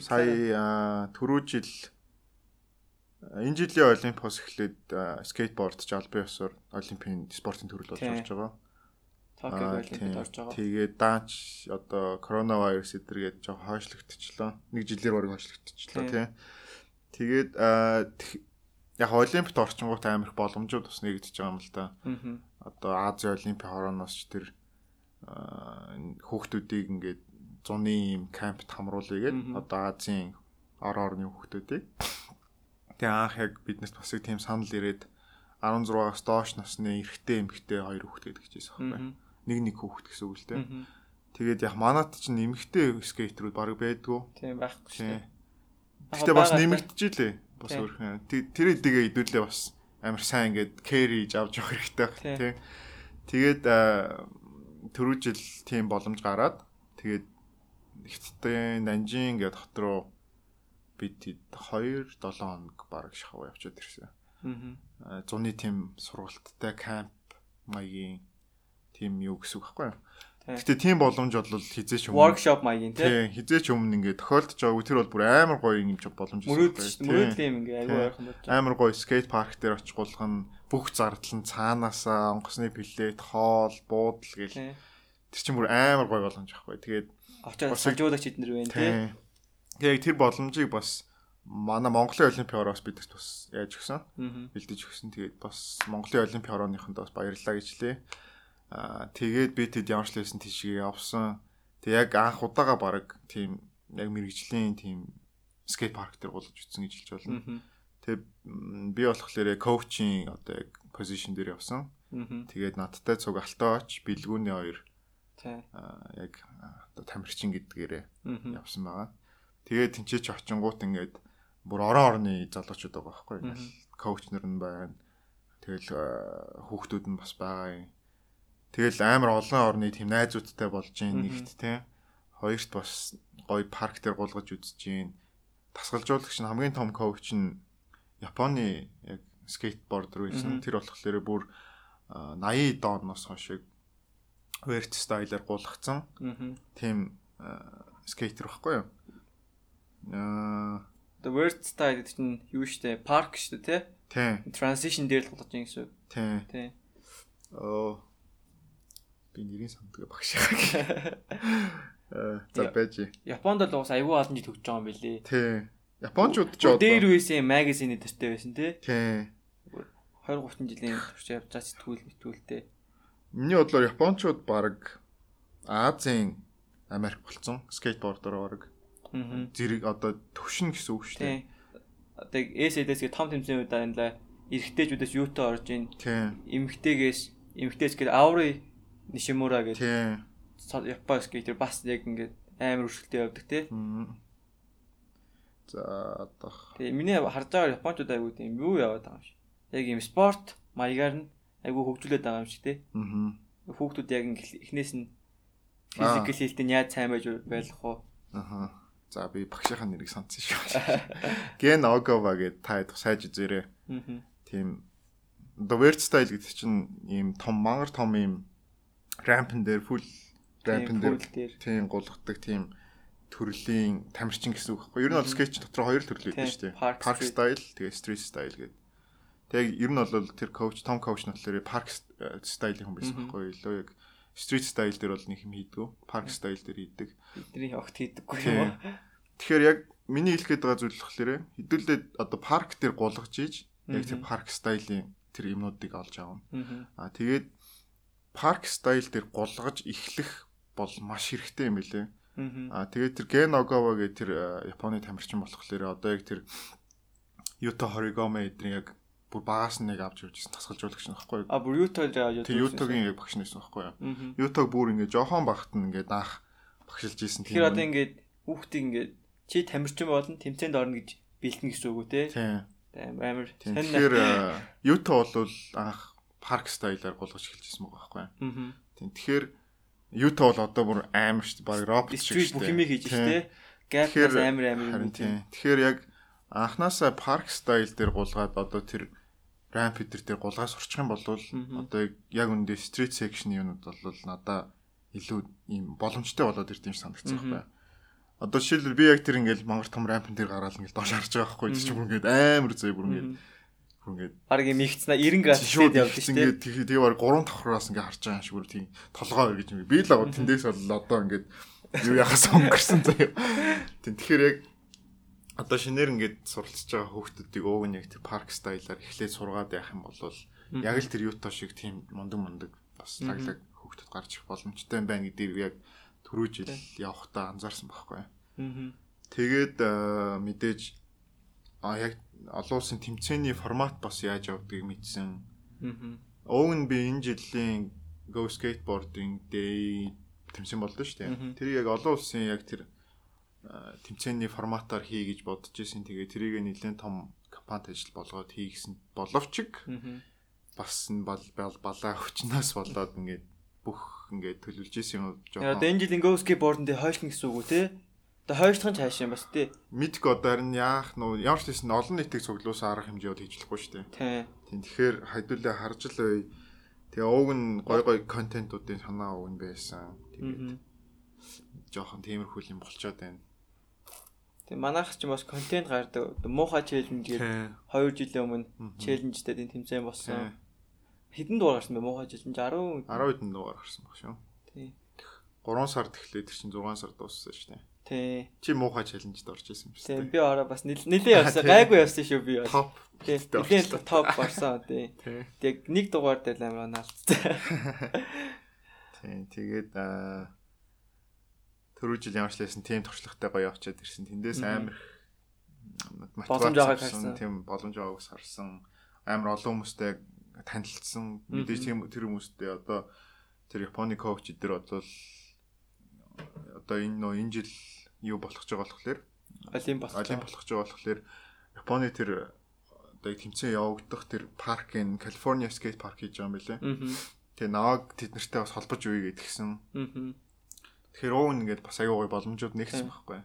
Сая түрүү жил энэ жилийн Олимпиос эхлээд скейтборд ч албан ёсоор Олимпийн спортын төрөл болж орж байгаа. Токио Олимпиад орж байгаа. Тэгээд даанч одоо коронавирус эдэргээд жоо хойшлогдчихлоо. Нэг жилээр барыг хойшлогдчихлоо тийм. Тэгээд яг олимпиад орчингууд амирх боломжууд бас нэгдэж байгаа юм л да. Одоо Азийн олимпийн хорооноос ч тэр хүүхдүүдийг ингээд зуны юм кампт хамруулъя гээд одоо Азийн ор орны хүүхдүүдийг тэгээ анх яг биднес бас их тийм санал ирээд 16-аас доош насны эрэгтэй эмэгтэй хоёр хүүхэд гэдэг чижсэн байхгүй. Нэг нэг хүүхэд гэсэн үг л дээ. Тэгээд яг манад чинь эмэгтэй скейтерүүд баг байдгүй. Тийм байхгүй шүү. Гэтэ бас нэмэгдэжээ бас өөрхөн. Тэр эдгээ идүүлээ бас амар сайн ингээд carry авч явах хэрэгтэй байх тий. Тэгээд түрүү жил тийм боломж гараад тэгээд ихтдээ Нанжин гэдэг хот руу бид 2 7 хоног баг шахав явчихад ирсэн. Аа. Зуны тийм сургалттай камп маягийн тийм юу гэсэн үг байхгүй юу? Гэтэ тийм боломж бол хизээч өмнө workshop маягийн тий хизээч өмнө ингээ тохиолдож байгаа. Тэр бол бүр амар гоё юм боломж байсан. Мөрөөдөл юм ингээ аюу ойрхон болж. Амар гоё скейт парк дээр очих болгон бүх зардал нь цаанаасаа онгоцны плет, хоол, буудал гэл. Тэр чинь бүр амар гоё боломж ахгүй. Тэгээд очоод санжуулагч эднэр байна тий. Тэгээ тэр боломжийг бас манай Монголын олимпийн ороос бидэрт бас яаж өгсөн. Бэлдэж өгсөн. Тэгээд бас Монголын олимпийн орооныхонд бас баярлалаа гэж лээ. Аа тэгээд би тэд ямар ч лсэн тийшээ явсан. Тэг яг анх удаага баг тийм яг мэрэгжлийн тийм скейт парк дээр гулж үтсэн гэж хэлж болно. Тэг би болохоор коучинг одоо яг позишн дээр явсан. Тэгээд надтай цуг алтаач бэлгүүний хоёр аа яг одоо тамирчин гэдгээрээ явсан байгаа. Тэгээд тэнцээч очингууд ингээд бүр орон орны залуучууд байгаа байхгүй. Коуч нар нь байна. Тэгэл хүүхдүүд нь бас байгаа юм. Тэгэл амар олон орны тийм найзуудтай болж гин нэгт те. Хоёрт бас гоё парк дээр гулгаж үзэж гин. Тасгалжуулагч нь хамгийн том коуч нь Японы яг скейтбордер байсан. Тэр болохоор бүр 80 дооноос хойш верт стайлаар гулгацсан. Тийм скейтер байхгүй юу? Аа the word style гэдэг чинь юу штэ парк штэ тий? Тий. Transition дээр л болгож юм гэсэн үг. Тий. Тий. Оо би нэрийн санддаг багш яагаад. Э за байж. Японд л уус аюул олон жил төгсөж байгаа юм билий. Тий. Япончууд ч одоо дээр үеийн магазины төстэй байсан тий? Тий. 20 30 жилийн турш явж байгаа сэтгүүл мэтгүүлтэй. Миний бодлоор японочууд баг Азийн Америк болцсон скейтбордоор баг зэрэг одоо төвшин гэсэн үг шүү дээ. Одоо эсэдэсгээ том тэмцээний үед энэ эрэгтэйчүүдээс юутай орж ийн. Эмэгтэйгээс эмэгтэйс гээд Аури Нишимура гэдэг. Япон скейтер бас яг ингээд амар өршөлтөй явдаг тий. За одоо. Тэгээ миний харж байгаа японочууд айгуу тийм юу яваад байгаа юм шиг. Яг юм спорт маягаар нь айгуу хөгжүүлээд байгаа юм шиг тий. Аа. Хүүхдүүд яг эхнээс нь физикал хэлтэн яаж сайн байж байх вэ? Аа. За би багшийнхаа нэрийг сонссон шүү. Ген Огова гэдэг та сайж үзээрэй. Аа. Тийм The Weird Style гэдэг чинь ийм том мангар том ийм рампн дээр full рампн дээр тийм гулгадаг тийм төрлийн тамирчин гэсэн үг байхгүй. Ер нь бол скетч дотор хоёр төрөл байдаг шүү дээ. Park style тэгээ street style гэдэг. Тэгээ ер нь бол тэр коуч том коуч нь болохоор park style-ийн хүн байсан байхгүй. Илүү яг Street style дээр бол нэг юм хийдгүү. Park style дээр хийдэг. Бидний огт хийдэггүй юм аа. Тэгэхээр яг миний хэлэх гээд байгаа зүйл болохоор хэдүүлээ одоо парк дээр гулгаж ийж яг тэр парк стилийн тэр юмнуудыг олж авна. Аа тэгээд парк стайл дээр гулгаж эхлэх бол маш хэрэгтэй юм билээ. Аа тэгээд тэр Ген Огава гэх тэр Японы тамирчин болохоор одоо яг тэр Юта Хоригоме эдний яг бүр багаас нь нэг авч явжсэн тасгалжуулагч нь байхгүй юу? А бүр. Тэг Ютогийн яг багш нэсэн байхгүй юу? Ютог бүр ингээ жохон багт нь ингээ наах багшилж исэн тийм. Тэгэхээр одоо ингээ хүүхдийг ингээ чи тамирчин болно тэмцээнд орно гэж бэлтэн гэсэн үг үү те? Тийм. Амар. Тэгэхээр Юто бол анх парк стайлаар гулгаж эхэлжсэн байгаа байхгүй? Тийм. Тэгэхээр Юто бол одоо бүр амар шүү дээ. Баг робот шиг шүү дээ. Бүх юм хийж дээ. Гэхээр амар амар юм тийм. Тэгэхээр яг анханасаа парк стайл дээр гулгаад одоо тэр рамп дээр дээр гулгаас сурчих юм бол одоо яг үндэ стрит секшн юунууд бол надаа илүү ийм боломжтой болоод ирд юм санагдсан байна. Одоо жишээлбэл би яг тэр ингээл мангар том рампн дээр гараал ингээл доош харж байгаа байхгүй тийм бүр ингээд амар зөө бүр ингээд ингээд баг юм ихцнаа 90 градус дээр явдаг тийм ингээд тэгээ тэгээ баг 3 давхраас ингээд харж байгаа юм шиг бүр тийм толгой гэж юм. Би л агуу тэндээс бол одоо ингээд юу яхаас өнгөрсөн заяа. Тийм тэгэхээр яг одоо шинээр ингээд суралцж байгаа хүүхдүүдийг ууг нь яг тэр парк стайлаар эхлээд сургаад байх юм бол яг л тэр юуто шиг тийм мундаг мундаг бас лаглаг хүүхдүүд гарч ирэх боломжтой байна гэдгийг яг түрүү жил явахдаа анзаарсан байхгүй. Тэгээд мэдээж а яг олон улсын тэмцээний формат бас яаж явдгийг мэдсэн. Ууг нь би энэ жилийн Go Skateboarding Day тэмцээн боллоо шүү дээ. Тэр яг олон улсын яг тэр тэмцээний форматаар хий гэж бодож исэн. Тэгээ тэрийг нэлээд том компанид ажил болгоод хийгсэн боловч бас нь балаа хүчнээс болоод ингээд бүх ингээд төлөвлөж исэн юм жоохон. Одоо энэ жилийн Go Skateboard дээр хойшлно гэсэн үг үү те? Одоо хойшлох нь цааш юм бас те. Мэдг одоо харин яах нөө ямар ч гэсэн олон нийтийг цуглуулсан арга хэмжээуд хийж болохгүй шүү дээ. Тийм. Тэгэхээр хайдуулаа харж л бай. Тэгээ ууг нь гой гой контентуудын санаа ууг нь байсан. Тэгээд жоохон тиймэрхүү юм болчоод байна. Тэгээ манайх ч бас контент гардаг. Муухай челленж гэдэг 2 жилийн өмнө челленжтэй тийм тэмцээн болсон. Хэдэн дугаар гарсан бэ муухай челленж 10 10 хэдэн дугаар гарсан баг шүү. Тий. 3 сард эхлээд чинь 6 сар дууссан шүү дээ. Тий. Чи муухай челленжд орж исэн юм шүү дээ. Би ороо бас нилээ явсан. Гайгүй явсан шүү би бас. Топ. Тий. Нилээ топ орсон тий. Тэг нэг дугаар дээр амар наалцсан. Тий. Тэгээд аа түрүү жил ямар ч лсэн тим туршлагатай гоё явчаад ирсэн. Тэндээс амар боломж байгааг харсан. Тийм боломж байгааг харсан. Амар олон хүмүүстэй танилцсан. Мэдээж тийм тэр хүмүүстэй одоо тэр Японы коуч эдэр бодвол одоо энэ нөө энэ жил юу болох ч байгаа болохоор олимп болох олимп болох ч байгаа болохоор Японы тэр одоо тэмцээн явагдах тэр паркын Калифорниа скейт парк хийж байгаа юм билэ. Тэгээ наваг тэд нартай бас холбож үе гэдгсэн. Тэгэхээр ууг ингээд бас аюу гой боломжууд нэгсэн байхгүй.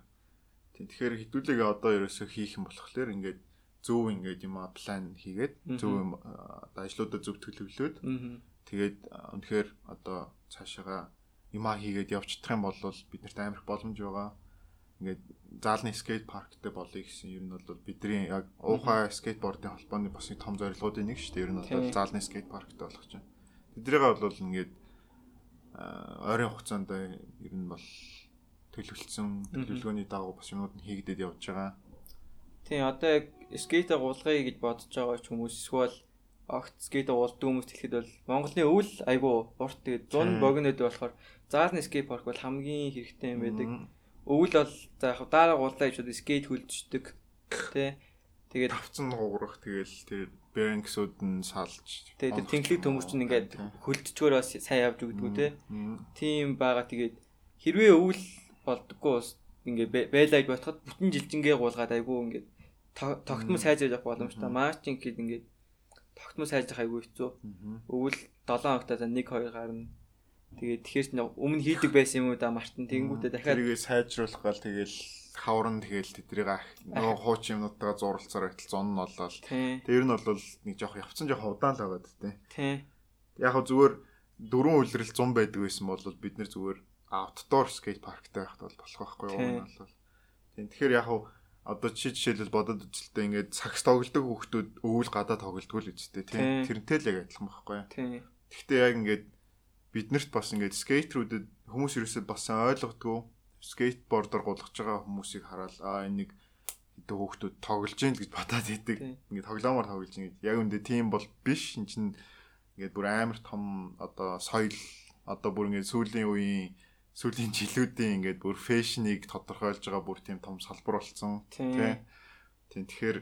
Тэгэхээр хідүүлээгээ одоо ерөөсөө хийх юм болохоор ингээд зөв ингээд юм а план хийгээд зөв юм одоо ажлуудаа зөв төлөвлөөд тэгээд үнэхээр одоо цаашаага юмаа хийгээд явчихдах юм бол бид нарт амар их боломж байгаа. Ингээд заалны скейт парктэй болъё гэсэн ер нь бол бидний яг уухай скейтбордын холбооны бас нэг том зорилгоудын нэг шүү дээ. Ер нь бол заалны скейт парктэй болох чинь. Тэдрийгээ бол ингээд ойрын хугацаанд ер нь бол төлөвлөсөн төлөвлөгөөний дагуу бас юмуд нь хийгдээд явж байгаа. Тийм одоо яг скейтэ гуулгая гэж бодож байгаа ч хүмүүс эсвэл огт скейт уулдаг хүмүүс хэлэхэд бол Монголын өвөл айгу урт тэгээд 100 богинод болохоор заалны скейт парк бол хамгийн хэрэгтэй юм байдаг. Өвөл бол за яг дараа гуулаа гэж бодож скейт хөлдчихдөг. Тэ. Тэгээд тавцсан гуурах тэгэл тэр бэрэнксүүд нь салж. Тэгээд тэнхлэг төмөрч нь ингээд хөлдчгөөр бас сайн явж өгдөг үү те. Тийм байгаа тэгээд хэрвээ өвөл болдгоо ус ингээ байлаад ботход бүтэн жилжингээ гуулгаад айгүй ингээ тогтмол сайжрах боломжтой. Маш ч ингээд ингээ тогтмол сайжрах айгүй хэцүү. Өвөл 7 хоногтаа за 1 2 гарна Тэгээд тэгэхээр өмнө хийдэг байсан юм уу да мартан тэгэнгүүтээ дахиад тэрийг сайжруулах гал тэгээл хаврын тэгэл тэдрийг нөгөө хууч юмнуудаа зурлцаар байтал зон нь болол. Тэр нь бол нэг жоох явцсан жоох удаан л байгаад тээ. Тийм. Яг хөө зүгээр дөрвөн үйлрэл 100 байдаг байсан бол бид нэр зүгээр аутдор скейт парктай байхад бол болох байхгүй юу нь бол. Тийм. Тэгэхээр яг хөө одоо чи жишээлбэл бодод үзэлтэй ингээд сакс тоглодог хүүхдүүд өвөл гадаа тоглодог л үстэй тийм. Тэрнтэй л яг адилхан байхгүй юу. Тийм. Гэхдээ яг ингээд биднэрт бас ингээд скейтерүүдэд хүмүүс ерөөсөө бас ойлгодгоо скейтбордоор гулгаж байгаа хүмүүсийг хараад аа энэ нэг хэдэн хүүхдүүд тоглож гин гэж батаад идэг. Ингээд тоглоомоор тоглож гин. Яг үндэ тийм бол биш. Энд чинь ингээд бүр амар том одоо соёл одоо бүр ингээд сүүлийн үеийн сүүлийн жилүүдийн ингээд бүр фэшнийг тодорхойлж байгаа бүр тийм том салбар болсон. Тийм. Тийм. Тэгэхээр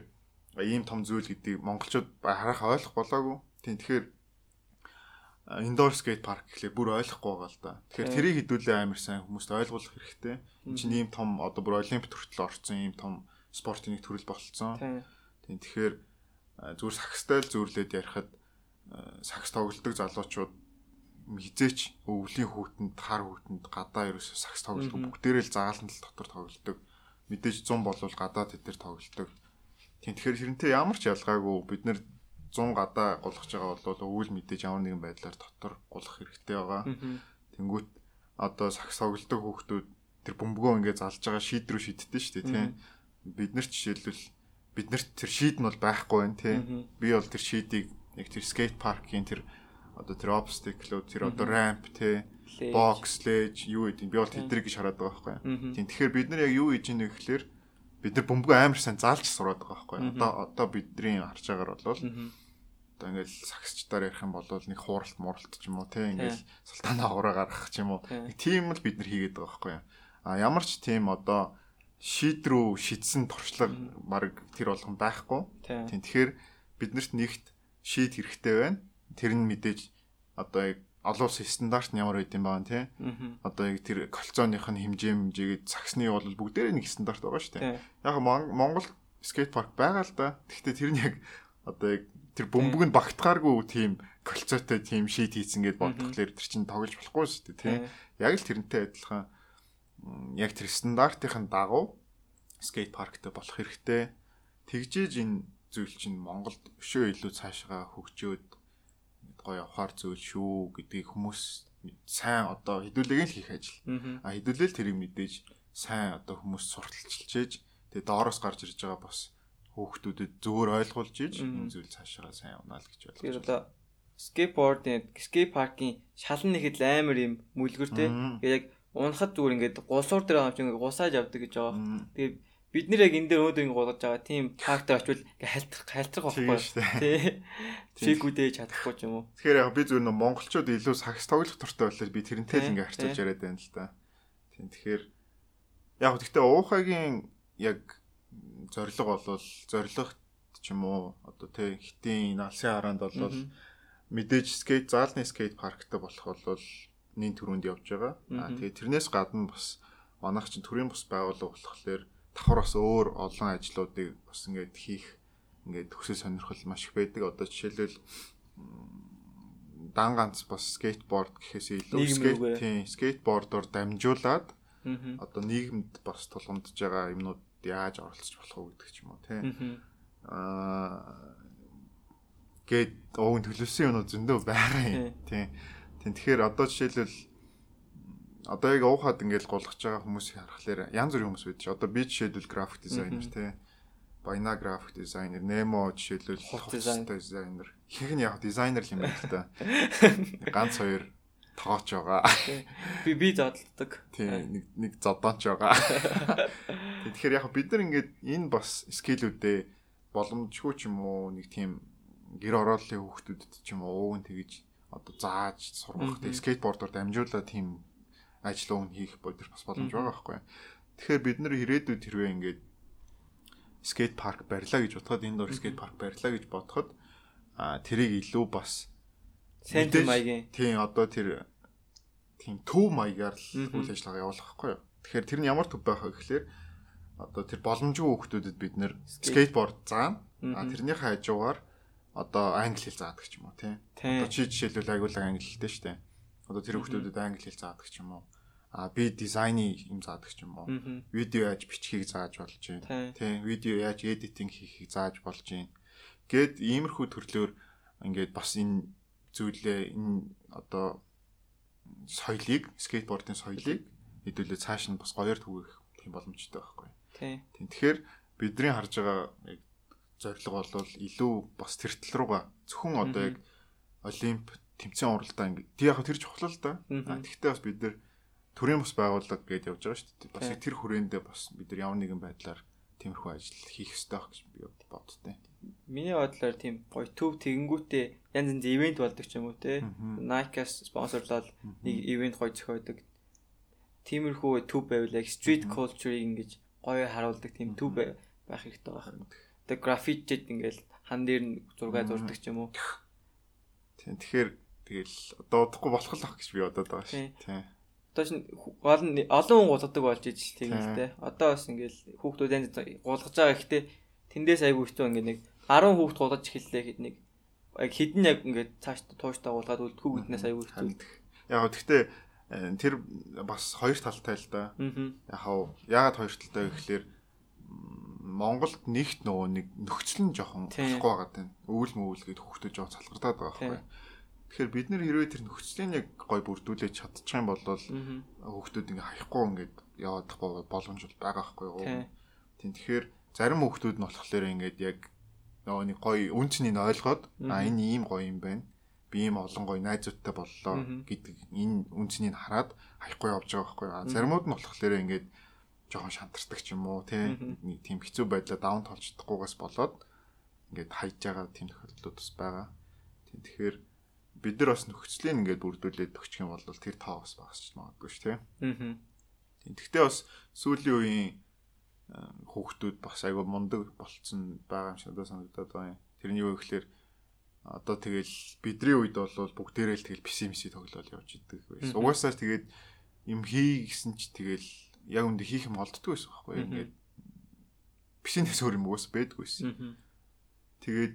ийм том зүйл гэдгийг монголчууд харах ойлгох болоогүй. Тийм. Тэгэхээр indoor skate park гэхлээр бүр ойлгохгүй байгаа л да. Тэгэхээр тэрийг хідүүлээ амар сайн хүмүүст ойлгуулах хэрэгтэй. Энд чинь ийм том одоо бүр олимп төртөл орсон ийм том спортын нэг төрөл болцсон. Тийм тэгэхээр зүгээр сакстай л зөөрлөд ярихад сакс тоглолдог залуучууд хизээч өвлийн хүүтэнд хар хүүтэнд гадаа ерөөсө сакс тоглолдог бүгдээрээ л загалан тал дотор тоглолдог. Мэдээж 100 болвол гадаа тэд нар тоглолдог. Тийм тэгэхээр хэрэнтэй ямар ч ялгаагүй бид нар 100 гадаа голгож байгаа бол өвөл мэдээж ямар нэгэн байдлаар дотор голох хэрэгтэй байгаа. Тэнгүүт одоо сакс тоглодог хүүхдүүд тэр бөмбөгөө ингээд залж байгаа шийд рүү шийдтээ шүү дээ тийм. Бид нар жишээлбэл бид нарт тэр шийд нь бол байхгүй байна тийм. Би бол тэр шийдийг яг тэр скейт паркийн тэр одоо тэр obstacle тэр одоо ramp тийм бокс лэж юу гэдэг би бол тэдрийг гэж хараад байгаа байхгүй. Тийм тэгэхээр бид нар яг юу хийж ийнэ гэхэлэр бид нар бөмбөгөө амар сайн заалж сураад байгаа байхгүй. Одоо одоо бидний харж байгаагаар бол одоо ингээл сагсчдаар ярих юм бол нэг хууралт муралт ч юм уу те ингээл султана авраа гаргах ч юм уу. Тийм л бид нар хийгээд байгаа байхгүй а ямар ч тийм одоо шийдрүү шидсэн туршлага баг тэр болгон байхгүй. Тийм тэгэхээр биднэрт нэгт шийд хэрэгтэй байна. Тэр нь мэдээж одоо яг олон улсын стандарт нь ямар байд юм баа тий одоо яг тэр колцооных нь хэмжээ хэмжээгээд цагсны бол бүгдээрээ нэг стандарт байгаа шүү дээ. Яг Монгол скейт парк байгаа л да. Гэхдээ тэр нь яг одоо яг тэр бөмбөг нь багтахааргүй тийм колцоотой тийм шийд хийцэн гэд бодглохлоор тэр чинь тоглож болохгүй шүү дээ тийм. Яг л тэрнтэй адилхан яг тэр стандартын дагуу скейт парктай болох хэрэгтэй. Тэгжээж энэ зүйл чинь Монголд өшөө илүү цаашгаа хөгжөөд гоё явахаар зүйл шүү гэдгийг хүмүүс сайн одоо хэдүүлэг л хийх ажил. А хэдүүлэл тэрийг мэдээж сайн одоо хүмүүс сурталчилж тэгээ доороос гарч ирж байгаа бас хүүхдүүдэд зөвөр ойлгуулж иж энэ зүйл цаашаа сайн унаа л гэж байна. Тэр одоо скейтбордын скейт паркийн шалан нэхэд амар юм мүлгэр те. Тэгээд яг унахад зүгээр ингээд гулсуур дээр авч ингээд гусааж явдаг гэж байгаа. Тэгээд бид нэр яг энэ дээр өнөөдөр ингэ болгож байгаа тийм фактор очвол ингээ хальтрах хальтрах байхгүй тий. Фигүүдээ чадахгүй ч юм уу. Тэгэхээр яг би зүгээр нөө монголчууд илүү сагс тоглох туртай болохоор би тэрнтэй л ингээ харьцуулж яриад байна л да. Тийм тэгэхээр яг гэхдээ уухагийн яг зориг болвол зоригт ч юм уу одоо тий хитийн налсын хараанд болвол мэдээж скейт заалны скейт парктай болох бол нин төрөнд явж байгаа. Аа тэгээ тэрнээс гадна бас манайх чинь төрийн бус байгууллага болохоор давхар бас өөр олон ажлуудыг бас ингээд хийх ингээд төсөө сонирхол маш их байдаг. Одоо жишээлбэл дан ганц бас скейтборд гэхээс илүү скейт тийм скейтбордоор дамжуулаад одоо нийгэмд бас тулгамдж байгаа юмнууд яаж оролцож болох вэ гэдэг ч юм уу тийм аа гээд ууг төлөвсөн юмнууд зөндөө байгаа юм тийм тэгэхээр одоо жишээлбэл одоо яг уухад ингээл голгож байгаа хүмүүсийг харахаар янз бүрийн хүмүүс байдаг. Одоо би жишээлбэл график дизайнер тий. Байна график дизайнер, Nemo жишээлбэл хот дизайнер. Нь яг дизайнер юм байна л та. Ганц хоёр тооч байгаа. Би би зодтолдог. Тий, нэг нэг зодооч байгаа. Тэгэхээр яг бид нар ингээд энэ бас скиллүүдээ боломжгүй ч юм уу нэг тийм гэр орооллын хүүхдүүдэд ч юм уу ууг нь тэгэж одоо зааж сургах скейтбордоор дамжуулаад тийм ажил уун хийх бодир бас боломж байгаа байхгүй. Тэгэхээр бид нар ирээдүйд хэрвээ ингээд скейт парк барьлаа гэж бодоход энэ дор скейт парк барьлаа гэж бодоход а тэрийг илүү бас сайн маягийн. тийм одоо тэр тийм төв маягаар л үйл ажиллагаа явуулах байхгүй юу. Тэгэхээр тэр нь ямар төв байх вэ гэхлээр одоо тэр боломжгүй хүмүүстэд бид нэр скейтборд заана. А тэрнийхээ хажуугаар одоо англи хэл заадаг ч юм уу тий. Одоо чи жишээлбэл аягуулга англи хэлтэй шүү дээ. Одоо тэр хүмүүстэд англи хэл заадаг ч юм уу а би дизайны юм заадаг ч юм уу. Видео яаж бичхийг зааж болж байна. Тийм, видео яаж эдитинг хийхийг зааж болж байна. Гэт иймэрхүү төрлөөр ингээд бас энэ зүйлээ энэ одоо соёлыг, скейтбордын соёлыг хэдүүлээ цааш нь бас гоёор түгэх тийм боломжтой байхгүй. Тэгэхээр бидний харж байгаа яг зорилго бол илүү бас тэртэл рүүгээ зөвхөн одоо яг олимп тэмцээн уралдаа ингээд тий яг тэр чухал л да. Тэгэхдээ бас бид нар төрийн бас байгууллага гэж явж байгаа шүү дээ. Бас тэр хүрээндээ бас бид нар ямар нэгэн байдлаар тиймэрхүү ажил хийх ёстой байх гэж би боддтой. Миний бодлоор тийм гоё төв тэгэнгүүтээ янз янз ивент болдог ч юм уу те. Nike-аас спонсорлол нэг ивент гоё зохиодог. Тиймэрхүү төв байвал яг street culture-ыг ингэж гоё харуулдаг тийм төв байх хэрэгтэй байна. Тэгээ граффитид ингээл хан дээр нь зураг зурдаг ч юм уу. Тийм тэгэхээр тэгэл одоо удахгүй болох л ах гэж би бодоод байгаа шүү. Тийм Одоо шин гол нь олон хүн гулгадаг болж ижил тийм л те. Одоо бас ингээл хүүхдүүд янз гулгаж байгаа ихтэй тэндээс айгүй хэцүү ингээд нэг 10 хүүхд гулгаж эхэллээ хэд нэг яг хідэн яг ингээд цааш тууштай гулгаад үлдэхгүй гэднээс айгүй хэцүү. Яг гэхдээ тэр бас хоёр талтай л да. Яг яагаад хоёр талтай гэхэлэр Монголд нэгт нөгөө нэг нөхцөл нь жоохон болохгүй байгаа тань. Өвөл мөвөл гээд хүүхдүүд жоохон салгартаад байгаа байхгүй. Тэгэхээр бид нэр хэрвээ тэр нөхцөлийг яг гой бүрдүүлээд чадчих юм бол хүүхдүүд ингээ хаяхгүй ингээд яваад боломж байгаа байхгүй юу. Тийм тэгэхээр зарим хүүхдүүд нь болохоор ингээд яг нөгөө нэг гой үнцнийг ойлгоод а энэ ийм гоё юм байна. Би ийм олон гоё найзуудтай боллоо гэдэг энэ үнцнийг хараад хаяхгүй явж байгаа байхгүй юу. Заримуд нь болохоор ингээд жоохон шантардаг ч юм уу тийм тийм хэцүү байдлаа даун толж чадахгүйгээс болоод ингээд хайж байгаа тийм тохиолдлууд бас байгаа. Тийм тэгэхээр бид нар бас нөхцөлийг ингээд бүрдүүлээд өгчих юм бол тэр тоо бас багасч магадгүй шүү тий. Аа. Тэгтээ бас сүүлийн үеийн хүүхдүүд бас айгүй мундаг болцсон байгаа юм шиг одоо санагдаад байна. Тэрний юу гэхээр одоо тэгэл бидний үед бол бүгдээрээ л тэгэл пессимиси тоглол явж идэг байсан. Угаасаа тэгээд юм хий гэсэн ч тэгэл яг үндэ хийх юм олддгүй байсан байхгүй ингээд пессинээс өөр юм уус байдгүйсэн. Тэгээд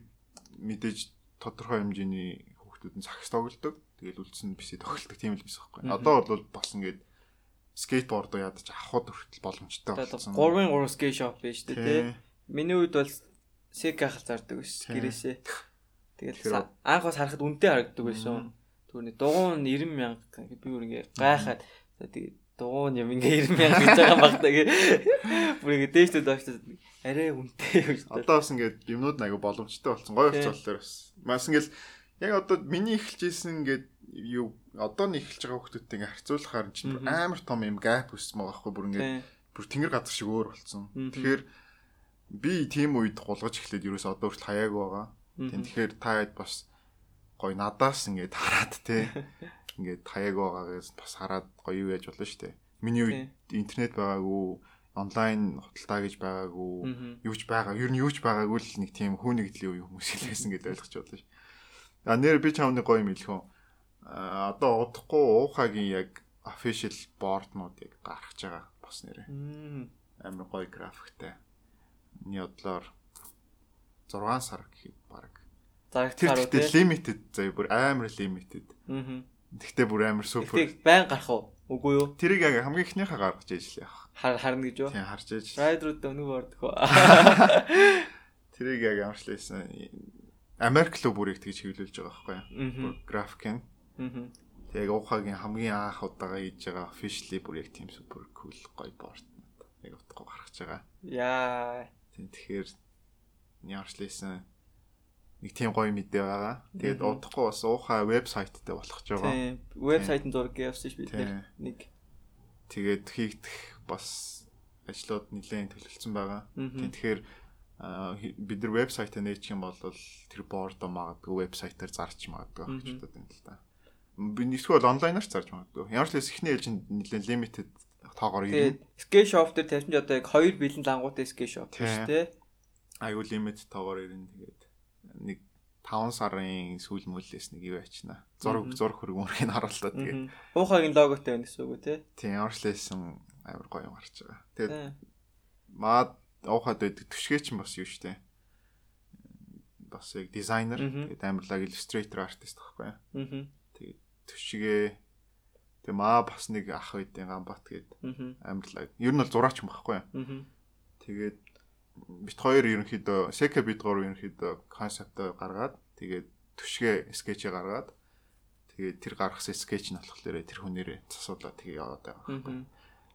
мэдээж тодорхой хэмжээний хүүхдүүд нь сагс тоглодог. Тэгэл үлдсэн бисээ тоглодог тийм л биш байхгүй. Одоо бол бас ингээд скейтбордоо ядаж авахд хүртэл боломжтой болсон. 3-ын 3 скейт шоп биш үү те. Миний үед бол сека хал зардаг байсан гэрээсээ. Тэгэл анх бас харахад үнэтэй харагддаг байсан. Түүний дугуун 90 мянга би бүр ингээ гайхаад тэгээд дугуун юм ингээ 90 мянга гэж байгаа багтаа гэ. Бүр ингээ дээштэй дооштой арай үнэтэй гэж. Одоо бас ингээ юмнууд аяга боломжтой болсон. Гоё болцооллоор бас. Маш ингээл яг одоо миний эхэлж исэн ингээд юу одоо нэг эхэлж байгаа хүмүүстэй ингээ харьцуулахаар чинь амар том юм гэп өссөн байгаа байхгүй бүр ингээ бүр тэнгэр газар шиг өөр болсон. Тэгэхээр би тийм үед гулгаж эхлээд ерөөс одоо хүртэл хаяаг байгаа. Тэгэхээр та хэд бас гой надаас ингээд хараад те ингээд хаяаг байгаагаас бас хараад гоё юу яаж болно шүү дээ. Миний үед интернет байгаагүй онлайн худалдаа гэж байгаагүй юу ч байгаа. Ер нь юу ч байгаагүй л нэг тийм хүүнэгдлийн үе хүмүүс хэлсэн гэдээ ойлгож байна шүү. А нэр би чамны гоё юм хэлэх үү? А одоо удахгүй уухагийн яг official board-нуудыг гаргаж байгаа бас нэрээ. Амар гоё графиктай. Миний бодлоор 6 сар гэхэд баг. Үү? Тэр limited заяа бүр амар limited. Аа. Тэгтээ бүр амар супер. Тэг байн гарах уу? Үгүй юу? Тэрийг яг хамгийн ихнийхээ гаргаж ижил яах харна гэж юу? Тийм харж ээж. Райдрууд өнөг ордгоо. Тэрийг яг ямарчлээсэн. Америк руу бүрийг тэгж хэвлүүлж байгаа байхгүй юу? Графикэн. Тэгээ уухагийн хамгийн анх удаага хийж байгаа officially бүр яг тийм супер кул гоё борт. Яг утгагүй гаргаж байгаа. Яа. Тийм тэгэхээр ямарчлээсэн нэг тийм гоё мэдээ байгаа. Тэгээд удахгүй бас уухаа вебсайттай болох ч байгаа. Тийм. Вебсайтын зураг явуулсан ш бид нэг. Тэгээд хийгдэх бас ажлууд нэлээд төлөвлөсөн байгаа. Тэгэхээр бид нар вебсайтаа нээчих юм бол тэр бордо магадгүй вебсайтаар зарч магадгүй гэж бодод байна л да. Би нэгсгүй бол онлайнаар зарж магадгүй. Ямар ч л эхний ээлж нэлээд limited тоогоор ирнэ. Skate shop дээр тавьсан ч одоо яг 2 бэлэн лангуутай skate shop шүү дээ. Аюу лимит тоогоор ирнэ. Тэгээд нэг 5 сарын сүүл мөлөөс нэг юу ячна. Зураг зураг хөрөг мөргийг харуултаа тэгээд. Уухагийн логотой байна гэсэн үг үү те? Тийм, оршлээсэн амар гоё юм гарч байгаа. Тэгээд маад уухад байдаг төшгөө чинь бас юу штэ. Бас яг дизайнер тэгээд амарлаг иллюстратор артист. Аа. Тэгээд төшгөө тэг маа бас нэг ах байдیں۔ Гамбат гээд амарлаг. Ер нь бол зураач юм байхгүй. Аа. Тэгээд бит хоёр ерөнхийдөө сека бит гур ерөнхийдөө концептоо гаргаад тэгээд төшгөө скетчээ гаргаад тэгээд тэр гаргасан скетч нь болохоор тэр хүнээрээ засуулаад тэгээ яваад байгаа.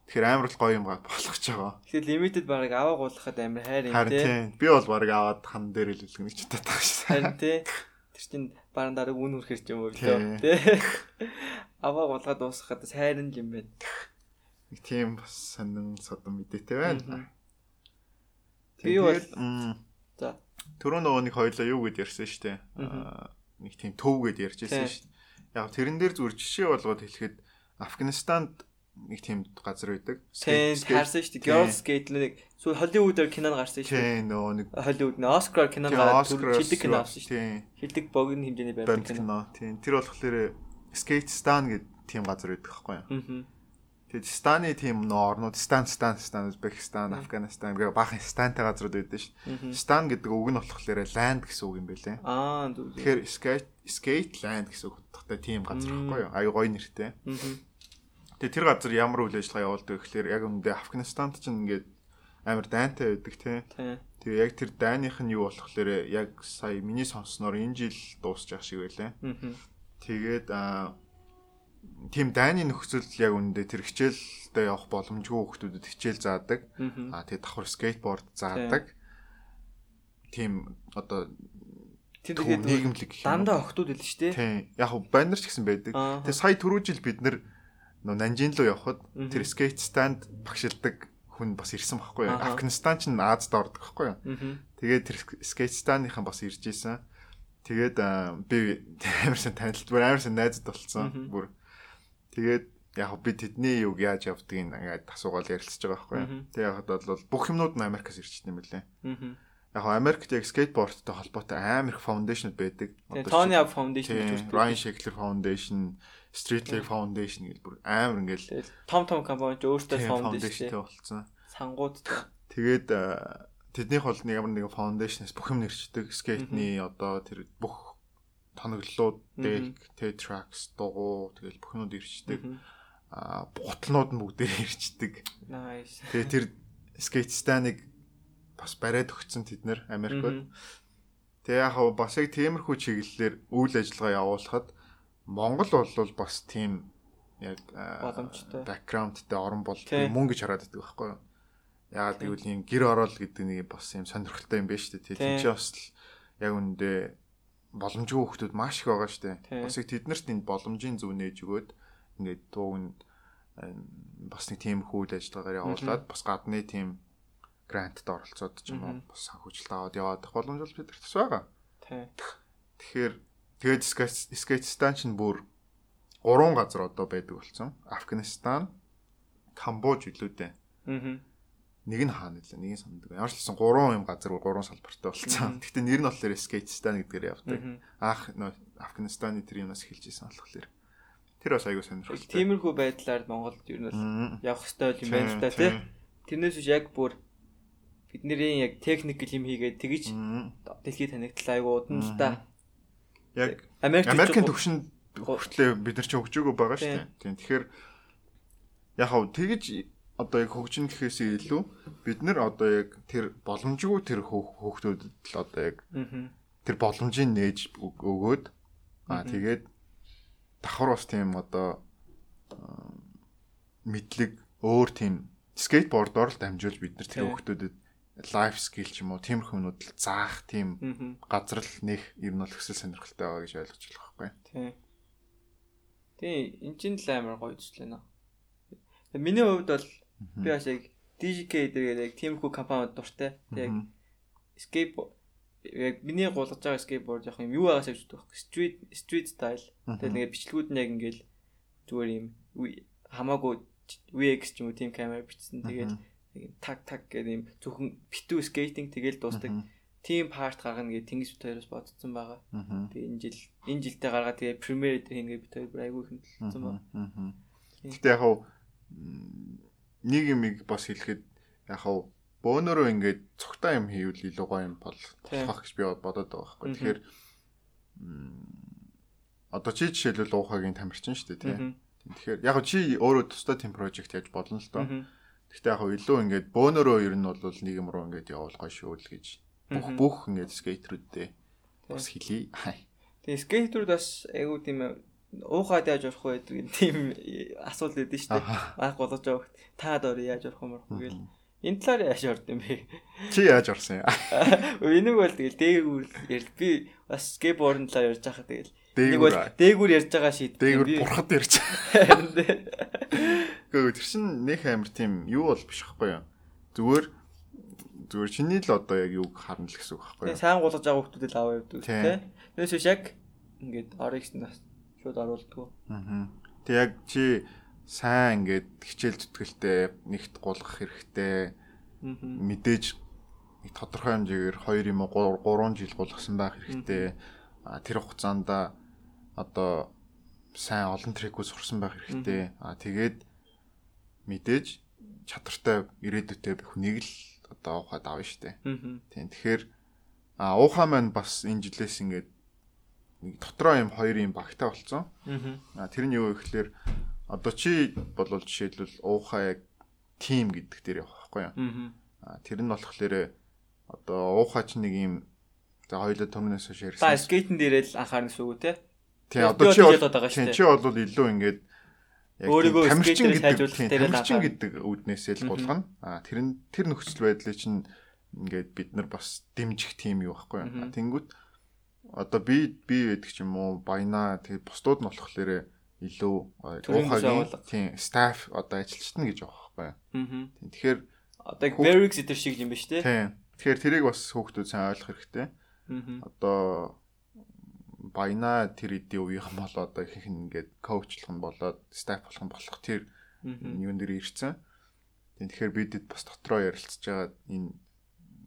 Тэгэхээр амар л гоё юм болгож байгаа. Тэгэхээр limited барыг аваа гуулахад амар хайр юм тий. Би бол барыг аваад хан дээр л үлгэнэ ч удаад байгаа шээ. Харин тий. Тэр чинь баран дараа үн хүрхэр ч юм уу тий. Аваа гуулгаад дуусгахад сайран юм байна. Нэг тийм бас сонин содон мэдээтэй байна. Би бол за түрүү нөгөө нэг хоёлоо юу гэд ярьсан шүү дээ. Нэг тийм төв гэд ярьжсэн шүү дээ. Яг тэрэн дээр зүгээр жишээ болгоод хэлэхэд Афганистанд нэг тийм газар байдаг. Skate харсан шүү дээ. Girls Skate нэг сүү Hollywood-аар кинонд гарсан шүү дээ. Тийм нөгөө нэг Hollywood нэ Oscar кинонд гараад хилдэг кино авсан шүү дээ. Хилдэг богино хэмжээний байдаг кино. Тийм. Тэр болохоор Skate Stan гэдэг тийм газар байдаг байхгүй юу? Тэгээд Станы тийм нөө орнууд Стан Стан Стан Узбекистан, Афганистан гэх баахан Стантай газрууд байдаг дээ. Стан гэдэг үг нь болохоор land гэсэн үг юм байлээ. Аа зөв. Тэгэхээр skate skate land гэсэн утгатай тийм газар байхгүй юу? Аюу гоё нэртэй. Аа Тэгээ тэр газар ямар үйл ажиллагаа явуулдаг гэхэлэр яг үүндээ Афганистанд ч ингээд амар дайнтай байдаг тий. Тэгээ яг тэр дайных нь юу болохлээр яг сая миний сонссноор энэ жил дуусчих шиг байлаа. Тэгээд аа тийм дайны нөхцөл яг үүндээ тэр хичээлдээ явах боломжгүй хүмүүсд хичээл заадаг. Аа тэгээ давхар скейтборд заадаг. Тийм одоо тэгээд нийгэмлэг дандаа охтууд л шүү дээ. Тийм. Яг баннер ч гэсэн байдаг. Тэгээ сая түрүү жил бид нэр Нанжин руу явхад тэр скейт станд багшилдаг хүн бас ирсэн байхгүй юу? Афганистан ч Азад ордог байхгүй юу? Тэгээд тэр скейт станныхан бас ирж исэн. Тэгээд би амарсан танилт бүр амарсан найзад болцсон. Бүр тэгээд яг би тэдний юг яаж явдгийг ингээд асуугаал ярилцж байгаа байхгүй? Тэгээд яг бол бүх юмнууд нь Америкаас ирчихсэн юм лээ. Яг Америкт яг скейтбордтой холбоотой амар их фаундейшнуд байдаг. Tony Hawk Foundation гэж байна. Ryan Sheckler Foundation, Street League Foundation гэж бүр амар ингээл том том компани ч өөртөө foundation болсон. Сангуудтай. Тэгээд тэднийх бол нэг ямар нэгэн foundation-аас бүх юм нэрчдэг. Скейтний одоо тэр бүх тоноглолууд, deck, T-tracks, дугуй тэгэл бүхнүүд ирчдэг. Аа бутлнууд нь бүгдээр ирчдэг. Nice. Тэгээд тэр скейт станыг бас бариад өгцөн тэд нэр Америкт. Тэгээ яг бас яг тиймэрхүү чиглэлээр үйл ажиллагаа явуулахад Монгол бол бас тийм яг боломжтой бэкграундтай орн бол мөн гэж хараад байдаг байхгүй юу? Яагаад гэвэл юм гэр орол гэдэг нэг бас юм сонирхолтой юм байна шүү дээ. Тийм ч бас яг үндэ боломжгүй хүмүүс маш их байгаа штэ. Бас их тэднэрт энэ боломжийн зөв нээж өгөөд ингээд тууг бас нэг тийм хүүд ажиллагаагаар явуулаад бас гадны тийм грантд оролцоод ч юм уу бас санхүүжилт аваад яваад боломж бол бидэрт бас байгаа. Тэгэхээр тэгээд Скетстан ч бүр гурван газар одоо байдаг болсон. Афганистан, Камбож илүүдээ. Аа. Нэг нь хаана нэлээ, нэг нь сандаг. Ямар ч хэлсэн гурван юм газар гурван салбартай болсон. Гэхдээ нэр нь болохоор Скетстан гэдгээр явдаг. Аах Афганистаны тэр юмнаас эхэлж исэн болохоор. Тэр бас аягүй сонирхолтой. Тиймэрхүү байдлаар Монголд ер нь явах хэрэгтэй юм байна л да тий. Тэрнээс биш яг бүр бидний яг техникл юм хийгээд тэгж дэлхийд танигдлаа аягүй удан л да. Яг Америкийн төвшөнд хүртлээ бид нар ч хөгжөөгөө байгаа шүү дээ. Тийм. Тэгэхээр яг хав тэгж одоо яг хөгжин гэхээс илүү бид нар одоо яг тэр боломжгүй тэр хөөхтүүдэд л одоо яг тэр боломжийг нээж өгөөд аа тэгээд давхар бас тийм одоо мэдлэг өөр тийм скейтбордоор л дамжуулж бид нар тэр хүмүүстэд лайф скил ч юм уу тиймэрхүү юмнууд л заах тийм газар л нэх ер нь бол өсөл сонирхолтой байгаа гэж ойлгож байна байхгүй. Тийм. Тийм энэ чинь л амар гоё зүйл нэ. Миний хувьд бол би бас яг DJK дээр яг тиймэрхүү компаниуд дуртай. Яг скейт яг миний гулгаж байгаа скейтборд яг юм юу байгаас авч байгаа байхгүй street street style. Тэгэл ингээд бичлэгүүд нь яг ингээд зүгээр юм хамаагүй VX ч юм уу тийм камер бичсэн. Тэгээд таг таг гэдэг юм зөвхөн битүү скейтинг тэгэл дуустдаг. Тийм парт гаргана гэж тэнгис бит хоёроос бодсон байгаа. Тэгээ энэ жил энэ жилдээ гаргаад тэгээ премьер дээр хийнгээ бит хоёр айгүй хөндлөсөн байна. Гэтэ яг нэг юм бас хэлэхэд яг хав бөөнөрөө ингээд цогтой юм хийвэл илүү гоё юм бол болох гэж би бодоод байгаа байхгүй. Тэгэхээр одоо чи жишээлбэл уухагийн тамирчин шүү дээ тий. Тэгэхээр яг чи өөрөө тусдаа тийм прожект яаж болно л доо. Гэхдээ яг илүү ингээд бөөнөрөө ер нь бол нэг юм руу ингээд явуул гоё шүү л гэж бүх бүх ингээд скейтерүүдтэй бас хэлий. Тэгээ скейтерүүд бас айгуу тийм уухад яаж орох вэ гэдэг тийм асуулт өгдөн шүү дээ. Аах болгож байгаа. Та доор яаж орох юм бэ гэл Энэ талаар яаж орд юм бэ? Чи яаж орсон юм? Энийг бол тэгэл дээгүүр ярил. Би бас скейтбордын талаар ярьж байхад тэгэл нэг бол дээгүүр ярьж байгаа шийд. Дээгүүр бурхад ярьж байгаа. Гэхдээ тэр чин нөх амир тийм юу бол биш байхгүй юу? Зүгээр зүгээр чиний л одоо яг юг харна л гэсэн үг байхгүй юу? Сайн гулгаж байгаа хүмүүсд л аваа явдаг тийм. Тэрээс биш яг ингээд RX шууд оруулдаг. Аа. Тэг яг чи сайн ингээд хичээл зүтгэлтэй нэгт гулгах хэрэгтэй. Мэдээж нэг тодорхой хэмжээгээр 2 юм уу 3 жил гулгасан байх хэрэгтэй. А тэр хугацаанд одоо сайн олон трекүүд сурсан байх хэрэгтэй. А тэгээд мэдээж чадвартай ирээдүйтэй хүнийг л одоо уухад авна штэ. Тийм тэгэхээр а уухаа маань бас энэ жилээс ингээд дотроо юм хоёр юм багтаа болцсон. А тэрний юу гэхээр Одоо чи болвол жишээлбэл уухаа яг тим гэдэг дээр явах байхгүй юу? Аа тэр нь болохоор одоо уухаа ч нэг юм за хоёулаа төмнөөс хойш ярьсан. За скейтэн дээрээ л анхаарна үг те. Тий одоо чи чи бол илүү ингээд яг тамирчин гэдэг тамирчин гэдэг үднээсээ л булгана. Аа тэр нь тэр нөхцөл байдлыг чинь ингээд бид нар бас дэмжих тим юу байхгүй юу? Тэнгүүт одоо би би гэдэг ч юм уу баяна тэгээ бусдууд нь болохоор илүү уухагийн тийм staff одоо ажилчтна гэж байгаа байхгүй. Аа. Тэгэхээр одоо Berix эдэр шиг юм ба шүү дээ. Тийм. Тэгэхээр тэрийг бас хүүхдүүд сайн ойлгох хэрэгтэй. Одоо баяна тэр эдийн үеийнхэн болоо одоо их ингээд коучлах нь болоод staff болох нь болох тэр юун дээр ирсэн. Тэгэхээр бидэд бас дотроо ярилцж байгаа энэ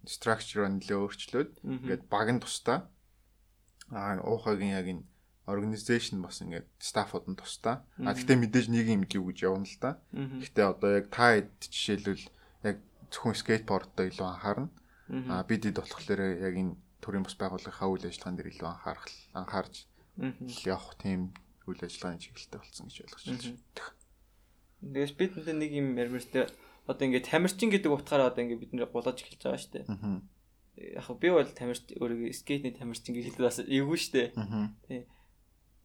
structure-ыг нэлээ өөрчлөөд ингээд баг нь тустай. Аа уухагийн яг энэ organization бас ингээд стаффууд нь тустай. А гэхдээ мэдээж нэг юм гэв гэж явна л да. Гэхдээ одоо яг та хэд жишээлбэл яг зөвхөн скейтбордоо илүү анхаарна. А бид хэд болохоор яг энэ төрийн бас байгууллагын үйл ажиллагаан дээр илүү анхаарах анхаарч явах тийм үйл ажиллагааны чиглэлтэй болсон гэж ойлгож байна. Тэгээс бид нэг юм ярмэртэй одоо ингээд тамирчин гэдэг утгаараа одоо ингээд бид нэр гулаж эхэлж байгаа шүү дээ. Яг би бол тамирч өөрийгөө скейтний тамирчин гэж хэлдэг бас эвгүй шүү дээ. Тий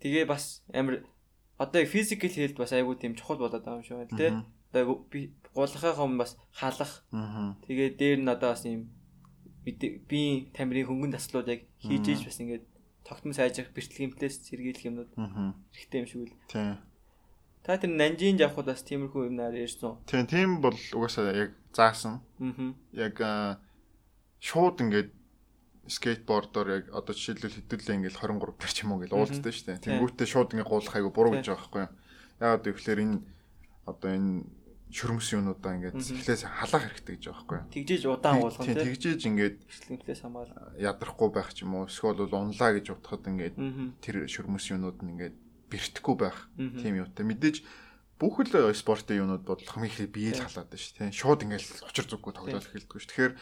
Тэгээ бас амар одоо физикал хэлд бас айгүй тийм чухал болоод байгаа юм шиг байна тий. Одоо би гулахынхаа юм бас халах. Тэгээ дээр нь одоо бас юм би тамирын хөнгөн таслууд яг хийж ийж бас ингээд тогтмол сайжрах бэртлэгэмтлээс сэргийлэх юмнууд хэрэгтэй юм шиг үл. Тийм. Та тэр Нанжийн явхад бас тиймэрхүү юмнаар ярьсан. Тийм, тийм бол угаасаа яг заасан. Аа. Яг шууд ингээд скейтбордоор яг одоо жишээлбэл хэдүүлээ ингээл 23 төр ч юм уу ингээл уулздаг шүү дээ. Тэнгүүтээ шууд ингээ гуулах айгу буруу гэж байгаа байхгүй юу. Яагаад гэвэл энэ одоо энэ шөрмөс юунуудаа ингээд эхлээс халаах хэрэгтэй гэж байгаа байхгүй юу. Тэгжээж удаан уулгах тийм. Тэгжээж ингээд эхлээс хамаар ядрахгүй байх ч юм уу. Эсвэл бол унлаа гэж утгахад ингээд тэр шөрмөс юунууд нь ингээд бэртэхгүй байх тийм юутай. Мэдээж бүх л спортын юунууд бодлох юм их бие л халаад шүү тийм. Шууд ингээл очир зүггүй тоглоод эхэлдэг шүү. Тэгэхээр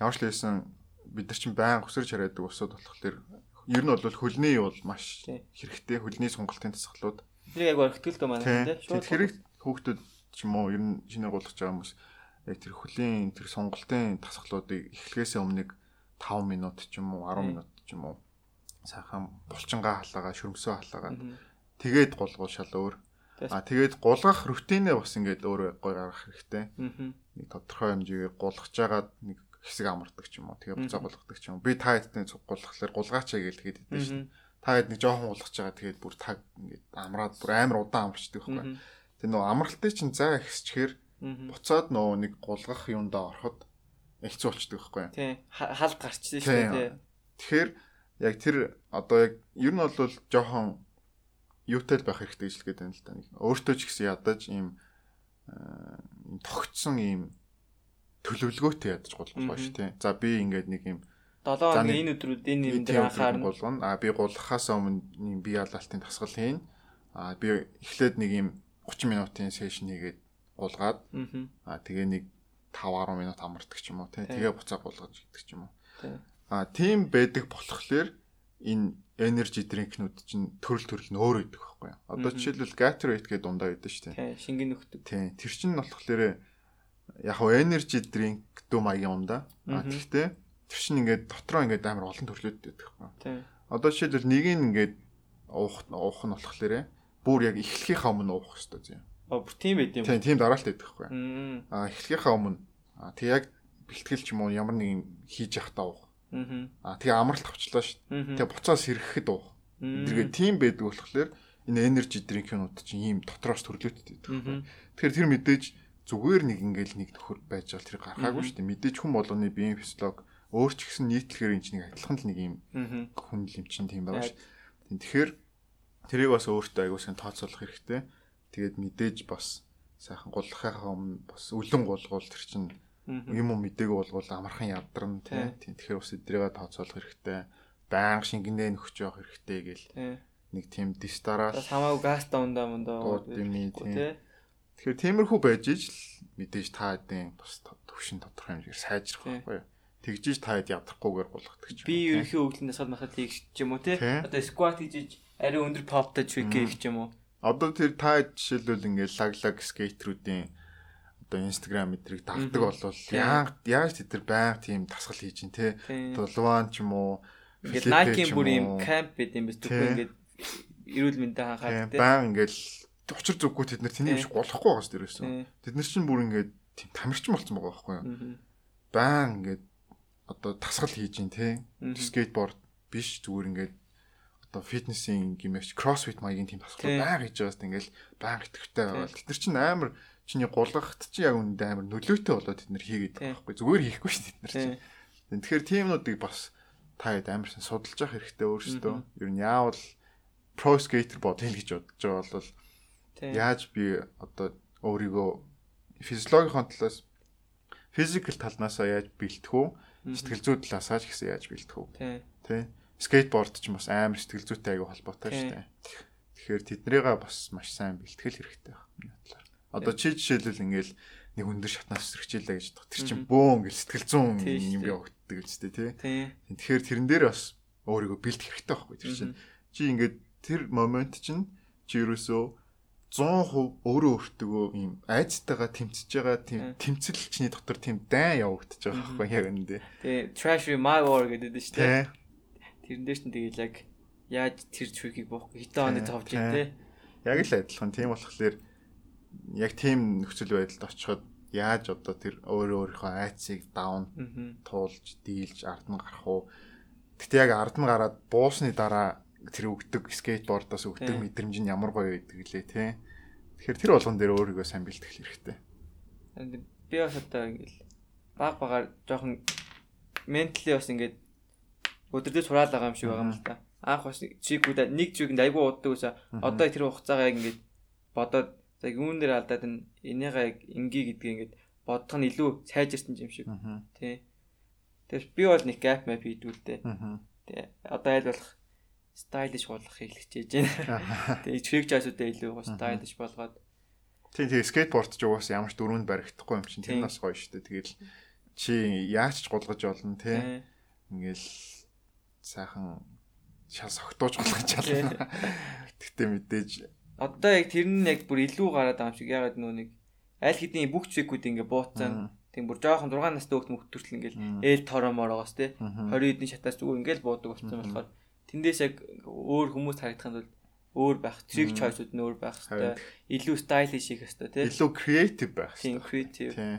ямар ч лээсэн бид нар чинь байн өсөрч хараадаг усуд болохоор ер нь бол хөлний юу бол маш хэрэгтэй хөлний сонголтын тасгалууд. Тэрийг яг өргөтгөл дөө манай тийм шууд хэрэг хүүхдүүд ч юм уу ер нь шинээр гулгаж байгаа хүмүүс яг тэр хөлийн тэр сонголтын тасгалуудыг эхлэхээс өмнө 5 минут ч юм уу 10 минут ч юм уу сайхан булчингаа халаагаа шөрмсөө халаагаа. Тэгээд гулгуул шал өөр. А тэгээд гулгах рутинээ бас ингээд өөрөө гой гаргах хэрэгтэй. Нэг тодорхой хэмжээгээр гулгаж жагаад нэг хэсэг амардаг ч юм уу. Тэгээ буцаа гулгадаг ч юм. Би та хэдтэй гулгахлаар гулгаачаа гэж тэгээд хэдэж шин. Та хэд нэг жоохон гулгаж байгаа тэгээд бүр таг ингээд амраад бүр амар удаан амарчдаг байхгүй. Тэгээ нөө амралтыг чинь заа ихсчихэр буцаад нөө нэг гулгах юундаа ороход хэцүү болчдөг байхгүй. Тий. Халд гарчдаг шүү дээ. Тэгэхээр яг тэр одоо яг ер нь бол жоохон юутай байх хэрэгтэй гэж хэлгээд байна л да. Өөртөө ч гэсэн ядаж ийм тогтсон ийм төлөвлөгөөтэй ядаж гулгах ба ш тий. За би ингээд нэг юм 7 хоногийн энэ өдрүүд энэ юм дээр анхаарна. Гулгана. А би гулгахаас өмнө юм бие алаалтын дасгал хийн. А би эхлээд нэг юм 30 минутын сешн хийгээд гулгаад а тэгээ нэг 5 10 минут амардаг ч юм уу тий. Тэгээ буцаа гулгаж гэдэг ч юм уу. А тийм байдаг болохоор энэ energy drink-нүүд чинь төрөл төрөл нь өөр байдаг байхгүй юу. Одоо жишээлбэл Gatorade гэдэг дундаа байдаг шүү дээ. Тий, шингэн нөхдөг. Тий, тэр чинь болохоор яг хөө energy drink дүү маягийн юм да. А тэгтээ тэр чинь ингээд дотроо ингээд амар олон төрлөөд байдаг байхгүй. Тийм. Одоо жишээлбэл нэг нь ингээд уух уух нь болохоор бүр яг эхлэхийнхаа өмнө уух хэрэгтэй зэ. А бүр тийм байд юм. Тийм, тийм дараалт байдаг байхгүй. А эхлэхийнхаа өмнө тэг яг бэлтгэл ч юм уу ямар нэг юм хийж явахдаа уух. Аа тэгээ амралт авчлаа шүү. Тэгээ буцаас ирэхэд уух. Тэгээ тийм байдаг болохоор энэ energy drink-ууд чинь ийм дотроос төрлөөд байдаг. Тэгэхээр тэр мэдээж зүгээр нэг ингээл нэг нөхөр байж гал тэр гаргаагүй шүү дээ. Мэдээж хүн болгоны биеийн физиолог өөр ч гэсэн нийтлэхээр энэ чинь адилхан л нэг юм хүн л юм чинь тийм байгаа шүү. Тэгэхээр тэрийг бас өөртөө аягуулсан тооцоолох хэрэгтэй. Тэгээд мэдээж бас сайхан гулгахаа өмнө бас үлэн гулгуул тэр чинь юм уу мдэггүй болгоул амархан ядарна тийм. Тэгэхээр бас эдрийгээ тооцоолох хэрэгтэй. Баян шингэнээ нөхч явах хэрэгтэй гэл. Нэг тийм дистараас хамаагүй газ давндаа мөндөө тийм Тэгэхээр тиймэрхүү байж иж л мэдээж та хэдийн бас төвшин тодорхой хэмжээр сайжрах байхгүй юу? Тэгжиж та хэд ядрахгүйгээр болгодог ч юм. Би ерөнхий өвлөнөөс хад махад хийх ч юм уу те. Одоо squat хийж ари өндөр popтай ч хийх ч юм уу. Одоо тэр та жишээлбэл ингээд лаглаг скейтерүүдийн одоо инстаграм мэдрийг давдаг болвол яаж тэд нар байнга тийм тасгал хийж ин те. Дулван ч юм уу. Ингээд Nike бүр юм camp байт юм биш түүх ингээд эрүүл мэндэ хахаад те. Баян ингээд учир зүггүй тэд нар тэнийг биш голохгүй байгаас дээрээс. Тэд нар чинь бүр ингээд тийм тамирчин болсон байгаа байхгүй юу? Баан ингээд одоо тасгал хийж ин те. Скейтборд биш зүгээр ингээд одоо фитнесийн гимэш кроссфит маягийн тийм тасгал байнга хийж байгаас ингээл байнга итгэвтэй байгаа. Тэд нар чинь амар чиний гулгахт чи яг үндэ амар нөлөөтэй болоод тэд нар хийгээд байгаа байхгүй зүгээр хийхгүй шүү тэд нар чинь. Тэгэхээр тиймнүүдийг бас та хэд амарсан судалж явах хэрэгтэй өөрсдөө. Ер нь яавал про скейтер бодъё гэж бодож байгаа бол Яаж би одоо өөрийгөө физиологийн талаас физикал талнаасаа яаж бэлтэх үү? Сэтгэл зүй талаасаа ч гэсэн яаж бэлтэх үү? Тэ. Скейтборд ч бас амар сэтгэл зүйтэй аягүй холбоотой шүү дээ. Тэгэхээр тэднийгээ бас маш сайн бэлтгэл хэрэгтэй байна. Одоо чи жишээлбэл ингээл нэг өндөр шатнаас өсөрчлээ гэж бодох. Тэр чинь бөөн ингээл сэтгэл зүүн юм явагддаг гэж дээ тий. Тэгэхээр тэрэн дээр бас өөрийгөө бэлдэх хэрэгтэй байхгүй тэр чинь. Чи ингээд тэр момент чинь чи ерөөсөө 100% өөрөө өөртөө ийм айцтайгаа тэмцэж байгаа тийм тэмцэл чиний дотор тийм дайн явагдаж байгаа байхгүй яг энэ. Тэгээ trash my war гэдэг нь шүү дээ. Тэрэн дээр чинь тэгэл яг яаж тэр чүрхийг буухгүй хитэ оны товж юм те. Яг л адилхан. Тийм болохоор яг тийм нөхцөл байдалд очиход яаж одоо тэр өөрөө өөрийнхөө айцыг даун туулж дийлж ард нь гарах уу? Гэтэ яг ард нь гараад буусны дараа тэр өгдөг скейтбордоос өгдөг мэдрэмж нь ямар гоё байдаг лээ тий. Тэгэхээр тэр болгон дээр өөрийгөө сайн бэлтгэх хэрэгтэй. Би бас одоо ингээл баг багаар жоохон ментали бас ингээд өдөрдөө сураал байгаа юм шиг байгаа юм л та. Анх бас чигүүд нэг чигэнд айгүй уддаг ус одоо тэр хугацаагаа ингээд бодоод яг юун дээр алдаад энийгээ яг ингээ гэдгийг ингээд бодох нь илүү сайжирсан юм шиг. Тий. Тэгээс би бол нэг gap map хийдүүлдэ. Тий. Одоо аль болох стайлиш болгох хэлчихэж байна. Тэгээ ичхэг жаасуудаа илүү гоо стайлиш болгоод. Тийм тийм скейтборд ч угаасаа ямар ч дөрөнд баригдахгүй юм чинь. Тэр нас гоё шүү дээ. Тэгэл чи яаж ч гулгаж болно те. Ингээл сайхан шал согтууж гулгаж чадна. Гэтэ мэдээж одоо яг тэр нь яг бүр илүү гараад байгаа юм шиг. Ягаад нөө нэг аль хэдийн бүх чекүүд ингээ бууцсан. Тийм бүр жоохон 6 настай хөлт мөхтөрчл ингээл ээл торомоорогоос те. 20 эдний шатаас зүгээр ингээл буудаг болсон болохоор тэндээс яг өөр хүмүүс харагдахын тулд өөр байх, trick choice-ууд нь өөр байх хэрэгтэй. Илүү stylish хийх хэрэгтэй тийм. Илүү creative байх хэрэгтэй. Тийм, creative. Тийм.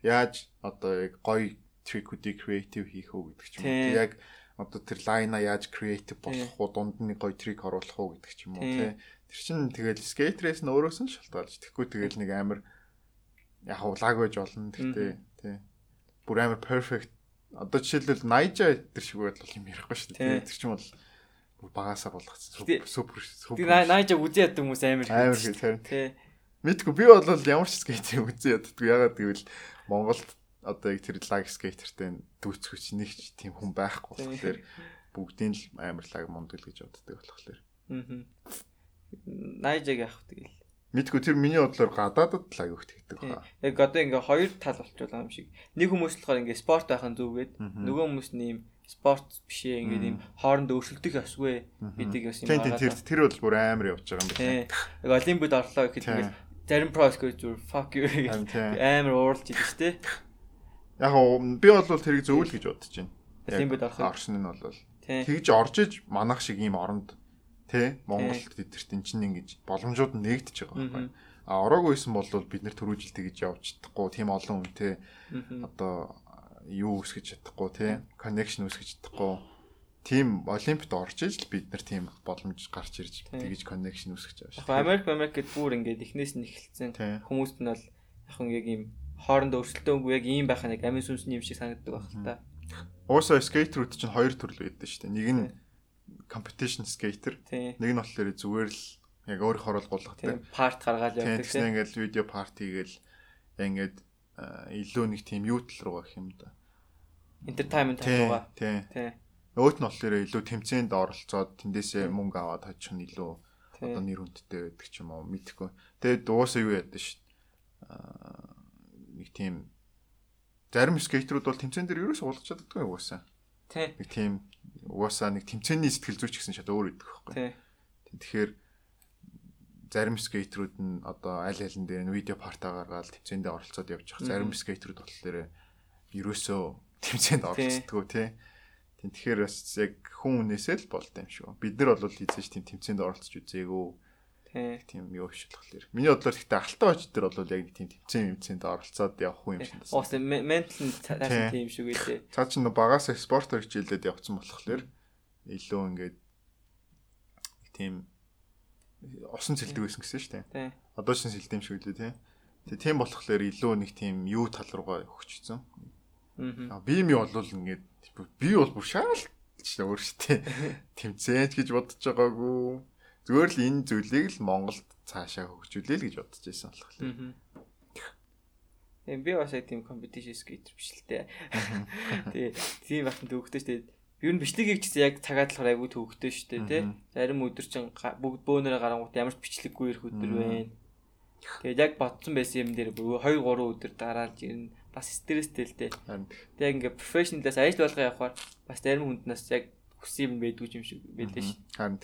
Яаж одоо яг гоё trick-үүдийг creative хийх үү гэдэг ч юм уу. Яг одоо тэр line-а яаж creative болох уу, дунд нь гоё trick оруулах уу гэдэг ч юм уу тийм. Тэр чинь тэгэл skate race нь өөрөөс нь шалтгаалж. Тэгэхгүй тэгэл нэг амар яг улааг байж болно. Тэгтээ тийм. Бүр амар perfect одоо жишээлбэл 80 тэр шиг байдлал юм ярихгүй шүү дээ. Тэр чинь бол багасаа болгоцсон. Супер супер. Тэгээ наажа үзээ яддаг хүмүүс амар амар хэрэг. Тий. Мэдгүй би бол ямар ч скейтер үзээ яддаг. Ягаад гэвэл Монголд одоо яг тэр лаг скейтертэй дүүцгүүч нэг ч тийм хүн байхгүй болохоор бүгдийн л амар лаг мундаг л гэж боддог болохоор. Аа. Наажаг яах вэ тэгэл. Мэдгүй тэр миний бодлоор гадаадд лаг өгдөг баа. Яг одоо ингээ хоёр тал болчихлоо юм шиг. Нэг хүмүүс болохоор ингээ спорт байхын зүгээд нөгөө хүмүүс нэм спорт биш ээ ингээд юм хооронд өөрчлөлтөх ёсгүй гэдэг бас юм байна. Тэр тэр бол бүр амар явж байгаа юм байна. Яг олимпиад орлоо гэхэд ингээд зарим про скор зүр fuck you амар ууралж идэв шүү дээ. Яг би бол тэрийг зөвл гэж бодож байна. Олимпиад орох оршин нь бол тэгж орж иж манах шиг ийм оронд тий Монголд тэдэрт эн чинь ингэж боломжууд нэгдэж байгаа байхгүй. А ороогүйсэн бол бид нэр төрүүжил тэгж явж чадахгүй тийм олон үнэтэй одоо юу үсгэж чадахгүй тий connection үсгэж чадахгүй. Тийм олимпиад орж иж л бид нар тийм боломж гарч ирж тэгж connection үсгэж байгаа шүү. Америк Америк гэд бүр ингээд эхнээс нь эхэлсэн. Хүмүүст нь бол яг юм яг ийм хоорондоо өрсөлдөөнгүй яг ийм байх нэг амин сүнсний юм шиг санагддаг байх л та. Уусаа скейтерүүд чинь хоёр төрөл байдаг шүү дээ. Нэг нь competition skater. Нэг нь болохоор зүгээр л яг өөрийнхөө рол гулгахтай. Парт гаргаад явдаг тийм. Ингээд видео парти гээл ингээд илүү нэг тийм юутл руу гэх юм да. Entertainment руугаа. Тий. Өөт нь болохоор илүү тэмцээнд оролцоод тэндээсээ мөнгө аваад очих нь илүү одоо нэр хүндтэй байдаг ч юм уу мэдхгүй. Тэгээд уусаа юу яадаг ш. Аа нэг тийм зарим скейтерүүд бол тэмцээн дээр ерөөсөө уулзч чаддаггүй уусаа. Тий. Нэг тийм уусаа нэг тэмцээний сэтгэл зүйч гэсэн шат өөр идэг байхгүй. Тэгэхээр зарим скейтерүүд нь одоо аль алин дээр видео парта гаргаад тэмцээндээ оролцоод байгаа. Зарим скейтерүүд болохоор ерөөсөө тэмцээнд оролцдоггүй тий. Тэгэхээр бас яг хүн үнээсээ л болтой юм шиг. Бид нар бол хийжээж тийм тэмцээнд оролцож үзээгөө. Тийм юу биш болохоор. Миний бодлоор гэхдээ алтан оч дээр бол яг тийм тэмцээн тэмцээнд оролцоод явах юм шиг байна. Ус ментал цаасан тийм шиг үлээ. Цаа чин багаас спортоор хичээлээд явцсан болохоор илүү ингээд тийм усан цэлдэг байсан гэсэн шүү дээ. Одоо ч сэлдэм шиг үлээ тий. Тэгээ тийм болохоор илүү нэг тийм юу тал руугаа хөгжсөн. Аа би юм бол ингээд би бол бүр шаалч өөр шүү дээ. Тэмцээч гэж бодож байгаагүй. Зүгээр л энэ зүйлийг л Монголд цаашаа хөгжүүлээ л гэж бодож байсан болохоор. Эм би бас тийм competition skater биш л дээ. Тэгээ тийм бахын төвхтэй шүү дээ Ер нь бичлэгийг ч яг цагаад болохоор айгүй төвөгтэй шүү дээ тий. Зарим өдөр чин бүгд бөөнөрөө гарангуут ямар ч бичлэггүй ирэх өдөр байна. Тэгээд яг бодсон байсан юм дээр 2 3 өдөр дараалж ирнэ. Бас стресстэй л дээ. Тэгээд ингээ профешнлээс ажил болгоо явахаар бас зарим хүнднээс яг хүссэн юм байдгүй юм шиг байлээ шүү. Харин.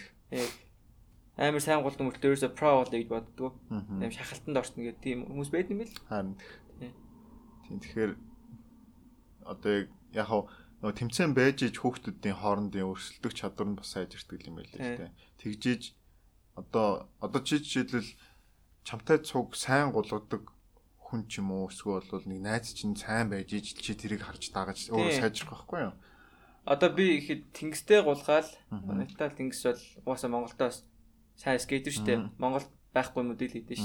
Амар сайн голдон мөртөөсөө про болъё гэж боддгоо. Амар шахалтанд орсон гэдэг тийм хүмүүс байд юм бэл. Харин. Тийм тэгэхээр одоо яг яг нөгөө тэмцээн байж иж хүүхдүүдийн хоорондын өрсөлдөх чадвар нь бас сайжирдаг юм байл л дээ. Тэгжиж одоо одоо чи жишээлбэл чамтай цуг сайн гулгадаг хүн ч юм уу эсвэл бол нэг найз чинь сайн байж иж чи тэрийг харж дагаж өөрөө сайжрах байхгүй юу? Одоо би ихэд тэнгистэй гулгаал Итали тэнгис бол угаасаа Монголдоо сайн скейтер штэ. Монголд байхгүй модель хийдэж.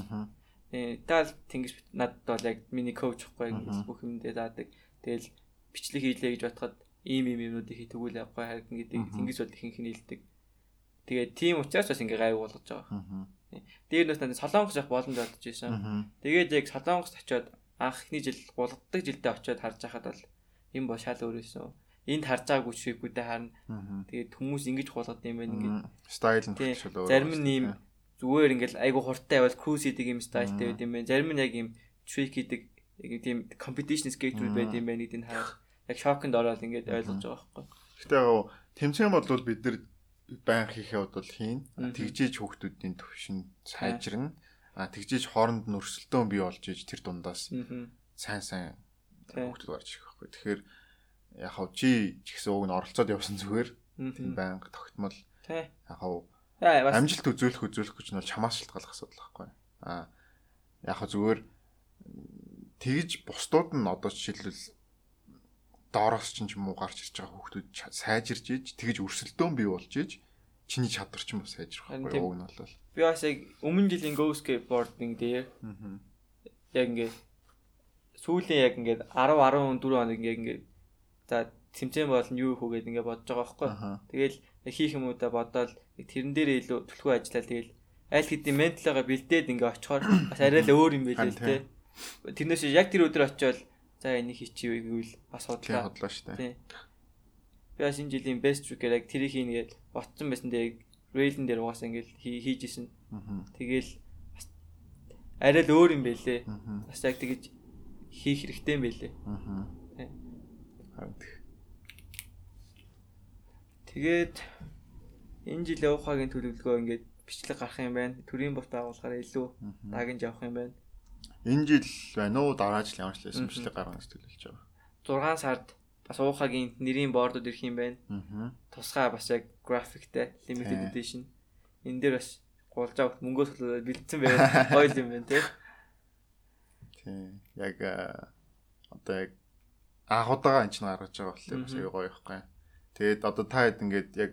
Э Итали тэнгис надад бол яг миний коуч хгүй бүх юмдээ заадаг. Тэгэл бичлэг хийлээ гэж бодоход ийм ийм юмнуудыг хий тэгвэл явахгүй харин гэдэг тэнгис бол ихэнх нь хэлдэг. Тэгээд тийм учраас бас ингээ гайв болгож байгаа. Дээр нь бас надад солонгос явах боломж олдож байсан. Тэгээд яг солонгост очиод анх ихний жил гулгадаг жилдээ очиод харж байхад бол юм бол шал өөрөөсөө энд харж байгаагүй чигүүдээ харна. Тэгээд хүмүүс ингэж хулгад юм байна ингээд стайл нь шал өөр. Зарим нь ийм зүгээр ингээл айгу хурдтай байвал cruise хийдэг юм стайлтай байд юм байна. Зарим нь яг ийм trick хийдэг яг тийм competition skater байд юм байна гэдгийг хараад яг шокнд ороод ингээд ойлгож байгаа байхгүй. Гэтэ яг тэмцээн бол бид нар байн хийхэд бол хийн. Тэгжээж хүүхдүүдийн төвшин сайжирна. А тэгжээж хооронд нь өрсөлдөөн бий болж иж тэр дундаас сайн сайн хүүхдүүд гарч ирэх байхгүй. Тэгэхээр яг хав чи ч гэсэн уг нь оролцоод явсан зүгээр. Тийм байнга тогтмол. Яг хав амжилт үзүүлэх үзүүлэхгүй ч нь бол чамаас шалтгаалх асуудал байхгүй. А яг хав зүгээр тэгж бусдууд нь одоо жишээлбэл доороос ч юм уу гарч ирж байгаа хүүхдүүд сайжирж иж тэгж өрсөлдөөн бий болж иж чиний чадвар ч юм уу сайжрах байхгүй уг нь бол. Би бас яг өмнө жилийн go skateboarding дээр яг ингээд сүүлийн яг ингээд 10 14 хоног ингээд ингээд За тэмцээн бол нь юу хөөгээд ингээ бодож байгаа байхгүй. Тэгэл хийх юм уу да бодоод тэрэн дээр илүү түлхүү ажиллаа тэгэл аль хэдийн менталгаа бэлдээд ингээ очихоор бас арай л өөр юм байлээ л те. Тэрнээс яг тэр өдөр очивол за энийг хийчихвээ гэвэл бас худлаа. Худлаа шүү дээ. Би бас энэ жилийн best trick яг тэрийг хийнгээд ботсон байсан дээр рейлэн дээр угаасаа ингээл хийж исэн. Тэгэл арай л өөр юм байлээ. Бас яг тэгэж хийх хэрэгтэй юм байлээ. Аа Тэгээд энэ жил явахагийн төлөвлөгөө ингээд бичлэг гарах юм байна. Төрийн бус байгуулахаар илүү дагнж явах юм байна. Энэ жил байна уу? Дараа жил ямар ч байсан бичлэг гаргах гэж төлөвлөж байгаа. 6 сард бас уухагийн нэрийн бордод ирэх юм байна. Аа. Тусгай бас яг графиктэй limited edition. Энэ дээр бас гулжаа мөнгөөс бэлдсэн байгаад гоё юм байна тий. Тий. Яг одоо яг анхудаага энэ ч гаргаж байгаа болохоор бас аягүй гоё ихгүй. Тэгээд одоо та хэд ингээд яг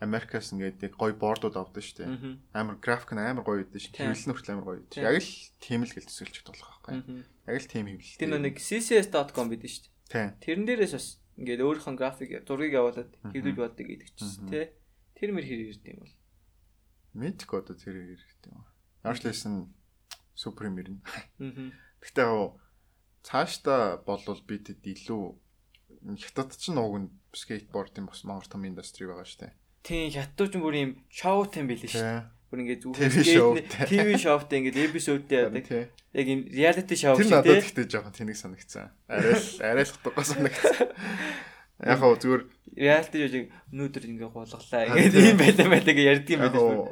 Америкаас ингээд яг гоё бордууд авдаг шүү дээ. Амар график нь амар гоё байдаг шүү. Хэвлэл нь хүртэл амар гоё байдаг. Яг л тийм л гэлтсэлж болох байхгүй. Яг л тийм хэвлэл. Тэр нэг ccs.com байдаг шүү дээ. Тэрэн дээрээс бас ингээд өөрийнхөө график зургийг явуулаад хэвлэж боддог гэдэг чинь тий. Тэр мэр хэр ирд юм бол. Мэдгүй одоо тэр хэр ирд юм. Арчлээсэн супер юм ирнэ. Гэхдээ цаашдаа болвол бидэд илүү хятад ч нууг нь скейтбордын бас мангар том индастри байгаа дээ. Тийм хятад ч бүр юм шоутай юм билээ дээ. Бүр ингээд зүгээр ТV шоутай ингээд эпизодтэй яадаг. Яг юм реалити шоу шиг тийм. Тэр надад ихтэй жоохон тэнэг санагдсан. Арай л арай л утгагүй санагдсан. Яг хоо зүгээр реалити шиг өнөөдөр ингээд голглаа. Ингээд ийм байлаа байлаа гэж ярьдаг юм байна.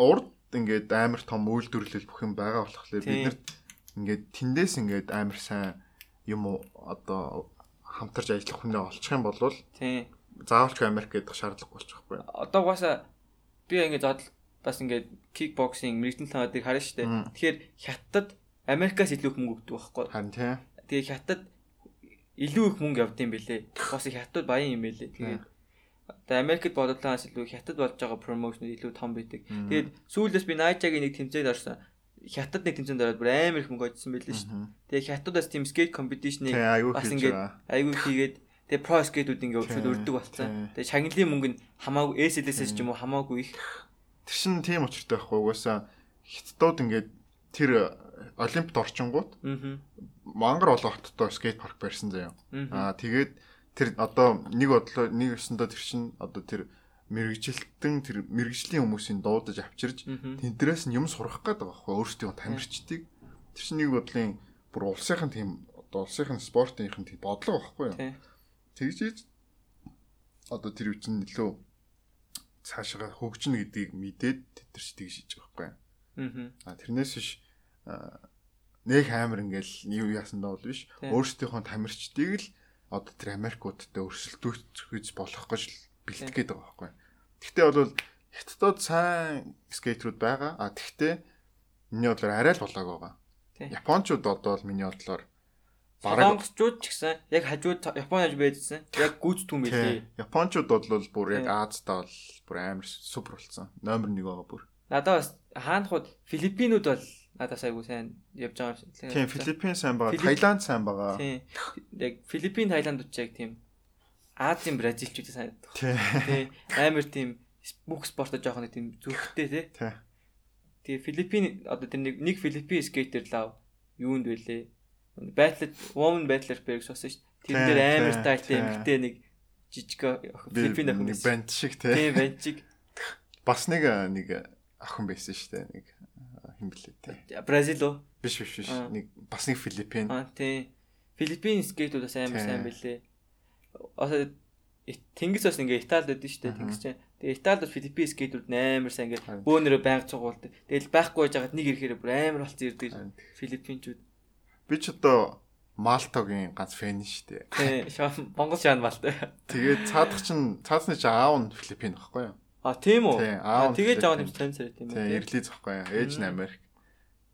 Урд ингээд амар том үйлдвэрлэл бүх юм байгаа болохоор бид нарт ингээд тэндээс ингээд амар сайн юм одоо хамтарч ажиллах хүнээ олчих юм бол тий заавалчгүй Америк гэдэг шаардлага болчих байхгүй. Одоо угаасаа би ингээд зодл бас ингээд кикбоксинг, мэрэгдэн талаадыг харна шүү дээ. Тэгэхээр хятад Америкаас илүү их мөнгө өгдөг байхгүй. Харин тий. Тэгээ хятад илүү их мөнгө явдсан бэлээ. Бас хятад баян юм бэлээ. Тэгээд одоо Америкт бодлоос илүү хятад болж байгаа промошн илүү том байдаг. Тэгээд сүүлдээс би Найжагийн нэг тэмцээд орсон хятад нэг тэмцээнд ороод бүр амар их мөнгө олжсон байлээ шүү дээ. Тэгээ хятадаас team skate competition-ыг бас ингээд айгүй хийгээд тэгээ pro skate-үүд ингээд өчигд өрдөг болсон. Тэгээ шагналын мөнгө нь хамаагүй SLS-с ч юм уу хамаагүй их. Тэр шин тийм учиртай байхгүй угаасаа хятадууд ингээд тэр олимпиад орчингууд мангар олон хоттой скейт парк барьсан заяа. Аа тэгээд тэр одоо нэг бодлоо нэг өсөндөө тэр чин одоо тэр мэрэгжилтэн тэр мэрэгжлийн хүмүүсийн дуудаж авчирж тэднээс нь юм сурах гээд байгаа байхгүй өөрсдийн тамирчдыг. Тэр чинь нэг бодлын бүр улсынхан тийм одоо улсынхан спортынхан тийм бодлого байхгүй юу? Тэгжээж одоо тэр үчин илүү цаашаа хөгжинэ гэдгийг мэдээд тэд нар ч тэгж шийдэж байгаа байхгүй а тэрнээс биш нэг амар ингээл юу яасан даа бол биш. Өөрсдийнхөө тамирчдыг л одоо тэр Америкуудтай өрсөлдөөж болох гэж бэлтгэх гээд байгаа байхгүй. Тэгтээ бол хятадд сайн скейтерүүд байгаа. А тэгтээ миний бодлоор арай л болоог байгаа. Япончууд одоо л миний бодлоор Солонгосчууд ч гэсэн яг хажууд Японы хаж байжсэн. Яг гүйц түм байлээ. Япончууд бол бүр яг Аазтаа бол бүр амар супер болсон. Номер 1 байгаа бүр. Надад бас хаанхууд Филиппинууд бол надаас айгу сайн явж байгаа. Тийм, Филиппин сайн байгаа. Таиланд сайн байгаа. Тийм. Яг Филиппин, Таиландууд ч яг тийм Азийн Бразилчуудыг сайн. Тийм. Амар тийм бүх спортод жоох нэг тийм зүрхтэй тий. Тэгээ Филиппин одоо тэр нэг нэг Филиппин скейтер лав юунд вэлээ байтлал woman battler Berg сонсон шүү дээ. Тэр дээр амар стайлтай эмэгтэй нэг жижиг Филиппин охин нэг банд шиг тий. Тийм банд шиг. Бас нэг нэг охин байсан шүү дээ. Нэг хэн блээ тий. Бразил уу? Биш биш биш. Нэг бас нэг Филиппин. Аа тий. Филиппин скейтүүд бас амар сайн байлээ. Одоо Тэнгис бас ингээ Италид байдсан шүү дээ. Тэнгис чинь. Тэгээ Италид бас Филиппин скейтүүд амар сайн ингээ бөөнөрөө байнга цугуулдаг. Тэгэл байхгүй байж байгаад нэг ирэхээр бүр амар болцсон ирдэг. Филиппинчүүд. Би ч одоо Малтогийн ганц фэн шүү дээ. Тий, Монгол шаан Малта. Тэгээд цаадах чинь цаасны чинь аав нь Филиппин баггүй юу? А тийм үү? Тий, аав. Тэгээд жаа юм таньсараа тийм үү? Тий, Ирлиз баггүй юу? Ээж нь Америк.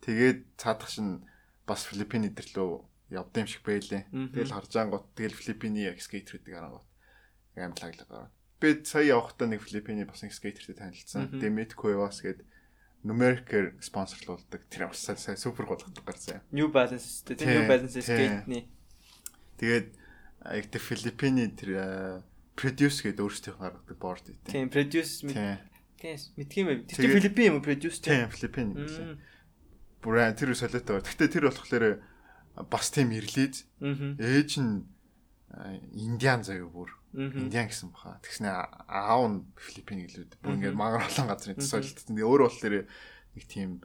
Тэгээд цаадах чинь бас Филиппин идэрлөө явд юм шиг байлээ. Тэгэл харж ангууд тэгэл Филиппиний скейтерүүдийг харангууд амар лаглаг гараад. Би сая явахдаа нэг Филиппиний бас нэг скейтертэй танилцсан. Демет Куевас гэдэг numeric-ээр спонсорлуулдаг. Тэр бас сайн супер голгодог гарсан. New Balance тийм New Balance skate-ний. Тэгээд яг тэр Филиппиний тэр produce гэдэг өөрсдийнх гаргадаг board тийм. Тийм, produce тийм мэдх юм бэ. Тэр Филиппин юм уу produce тийм Филиппин юм. Бүрэн тэр солиотой. Гэхдээ тэр болохоор бас тийм ирлээд ээж нь индиан заяа бүр Индиан гэсэн баха. Тэгснэ аав нь Филиппин гэлүүд. Бүр ингээд мангар олон газрын төсөөлөлт. Тэгээ өөр болохоор нэг тийм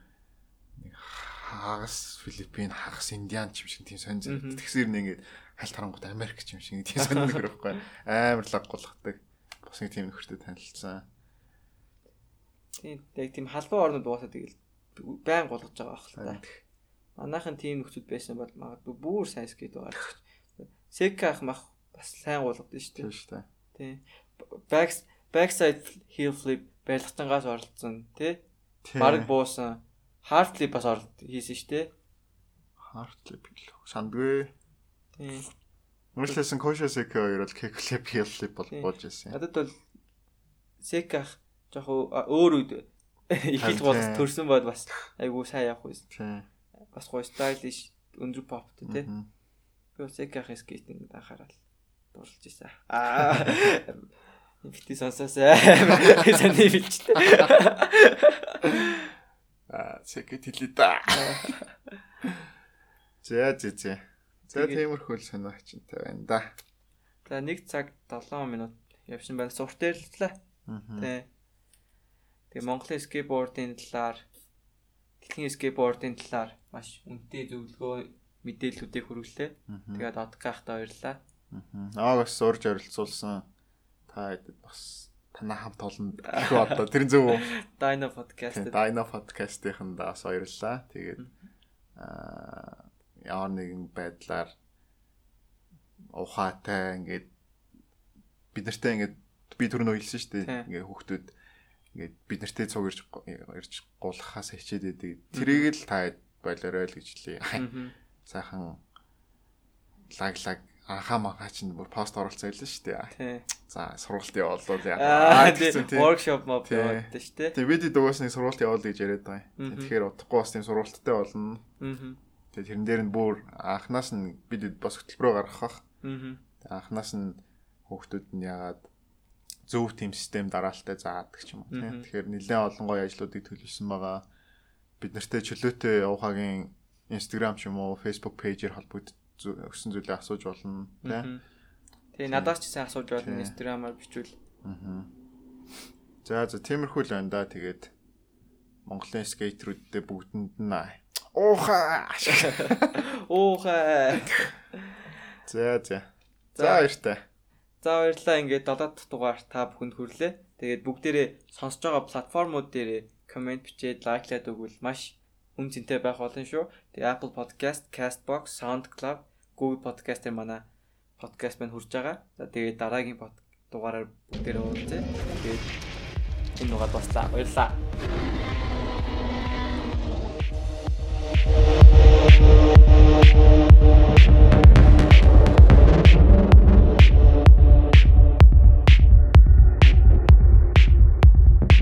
нэг хагас Филиппин, хагас Индиан ч юм шиг тийм сонь зэрэг. Тэгсэр нэг ингээд хальт харангуут Америк ч юм шиг тийм сонь нэг байхгүй. Амар лаг голгодог. Бас нэг тийм нөхөртэй танилцсан. Тийм яг тийм халуун орнод уусаа тэгэл байн голгож байгаа ах л та. Манайхан тийм нөхцөл байсан бол магадгүй бүр сайн скейт байгаа ч. Сека ах мах бас сайн нь шүү дээ. Тийм шүү дээ. Тийм. Back backside heel flip барилгатангаас оролцсон тий. Бараг буусан. Hard flip бас оролт хийсэн шүү дээ. Hard flip гэлөө. Сандгүй. Тийм. Мөрчлөсөн Kosha Seka хоёр бол kick flip heel flip бол бууж ирсэн. Надад бол Seka яг өөр үед их бол төрсөн бод бас айгуу сайн явах байсан. Тийм. Бас гоё stylish өндөр поптэй тий. Би Seka-ийн скейтинг анхаарал дурлж ийсэн. Аа. Бити сонсоосаа. Саний билжтэй. Аа, секэт хэлээ да. За, за, за. За, тиймэрхүү л санаагчтай байна да. За, 1 цаг 7 минут явсан байна. Сурт ярьлаа. Тэ. Тэгээ Монголын скейтбордын талаар дэлхийн скейтбордын талаар маш үнэтэй зөвлөгөө мэдээллүүдийг хүргэлээ. Тэгээд одкахта баярлаа. Аа бас урьж оролцуулсан та хэдэд бас танаа хамт олон их одоо тэр зөв Dino podcast Dino podcast-ийнхэнд бас баярлалаа. Тэгээд аа ямар нэгэн байдлаар ухаатай ингээд бид нартай ингээд би түрүүн хэлсэн шүү дээ. Ингээд хүүхдүүд ингээд бид нартай цуг ирж ирж гулхахаас хичээд байдаг. Тэрийг л та болоорой л гэж хэлье. Сайхан лаг лаг анхаа манхаа чинь бүр пост оруулсан байлаа шүү дээ. За сургалт явуулвал яа. Workshop моб явуулдаг шүү дээ. Тэг бид дугаас нэг сургалт явуул гэж яриад байгаа юм. Тэгэхээр утгагүй бас тийм сургалттай болно. Аа. Тэг тэрэн дээр нь бүр анханаас нь бид бас хөтөлбөрөөр гаргах. Аа. Анханаас нь хүүхдүүд нь яагаад зөв тийм систем дараалттай заадаг ч юм уу тийм. Тэгэхээр нэлээд олон гоё ажлуудыг төлөвлөсөн байгаа. Бид нартэй чөлөөтэй явахагийн Instagram ч юм уу Facebook пэйжээр холбогд өссөн зүйлээ асууж болно тий. Тэгээ надаас ч сайн асууж болно Instagram-аар бичвэл. Аа. За за тиймэрхүү л байна да. Тэгээд Монголын скейтерүүдтэй бүгдэнд нь уухаа. Уухаа. За за. За баяртай. За баярлалаа. Ингээд 7 дахь дугаар та бүхэнд хүрлээ. Тэгээд бүгдээрээ сонсож байгаа платформуд дээр комент бичээд лайклаад өгвөл маш үн цэнтэй байх болно шүү. Тэгээ Apple Podcast, Castbox, SoundCloud Google Podcast-ээр манай подкаст маань хүрж байгаа. За тэгээд дараагийн дугаараар бүгдээрээ уулзъя. Тэгээд энэ дугаар баслаа. Баярлалаа.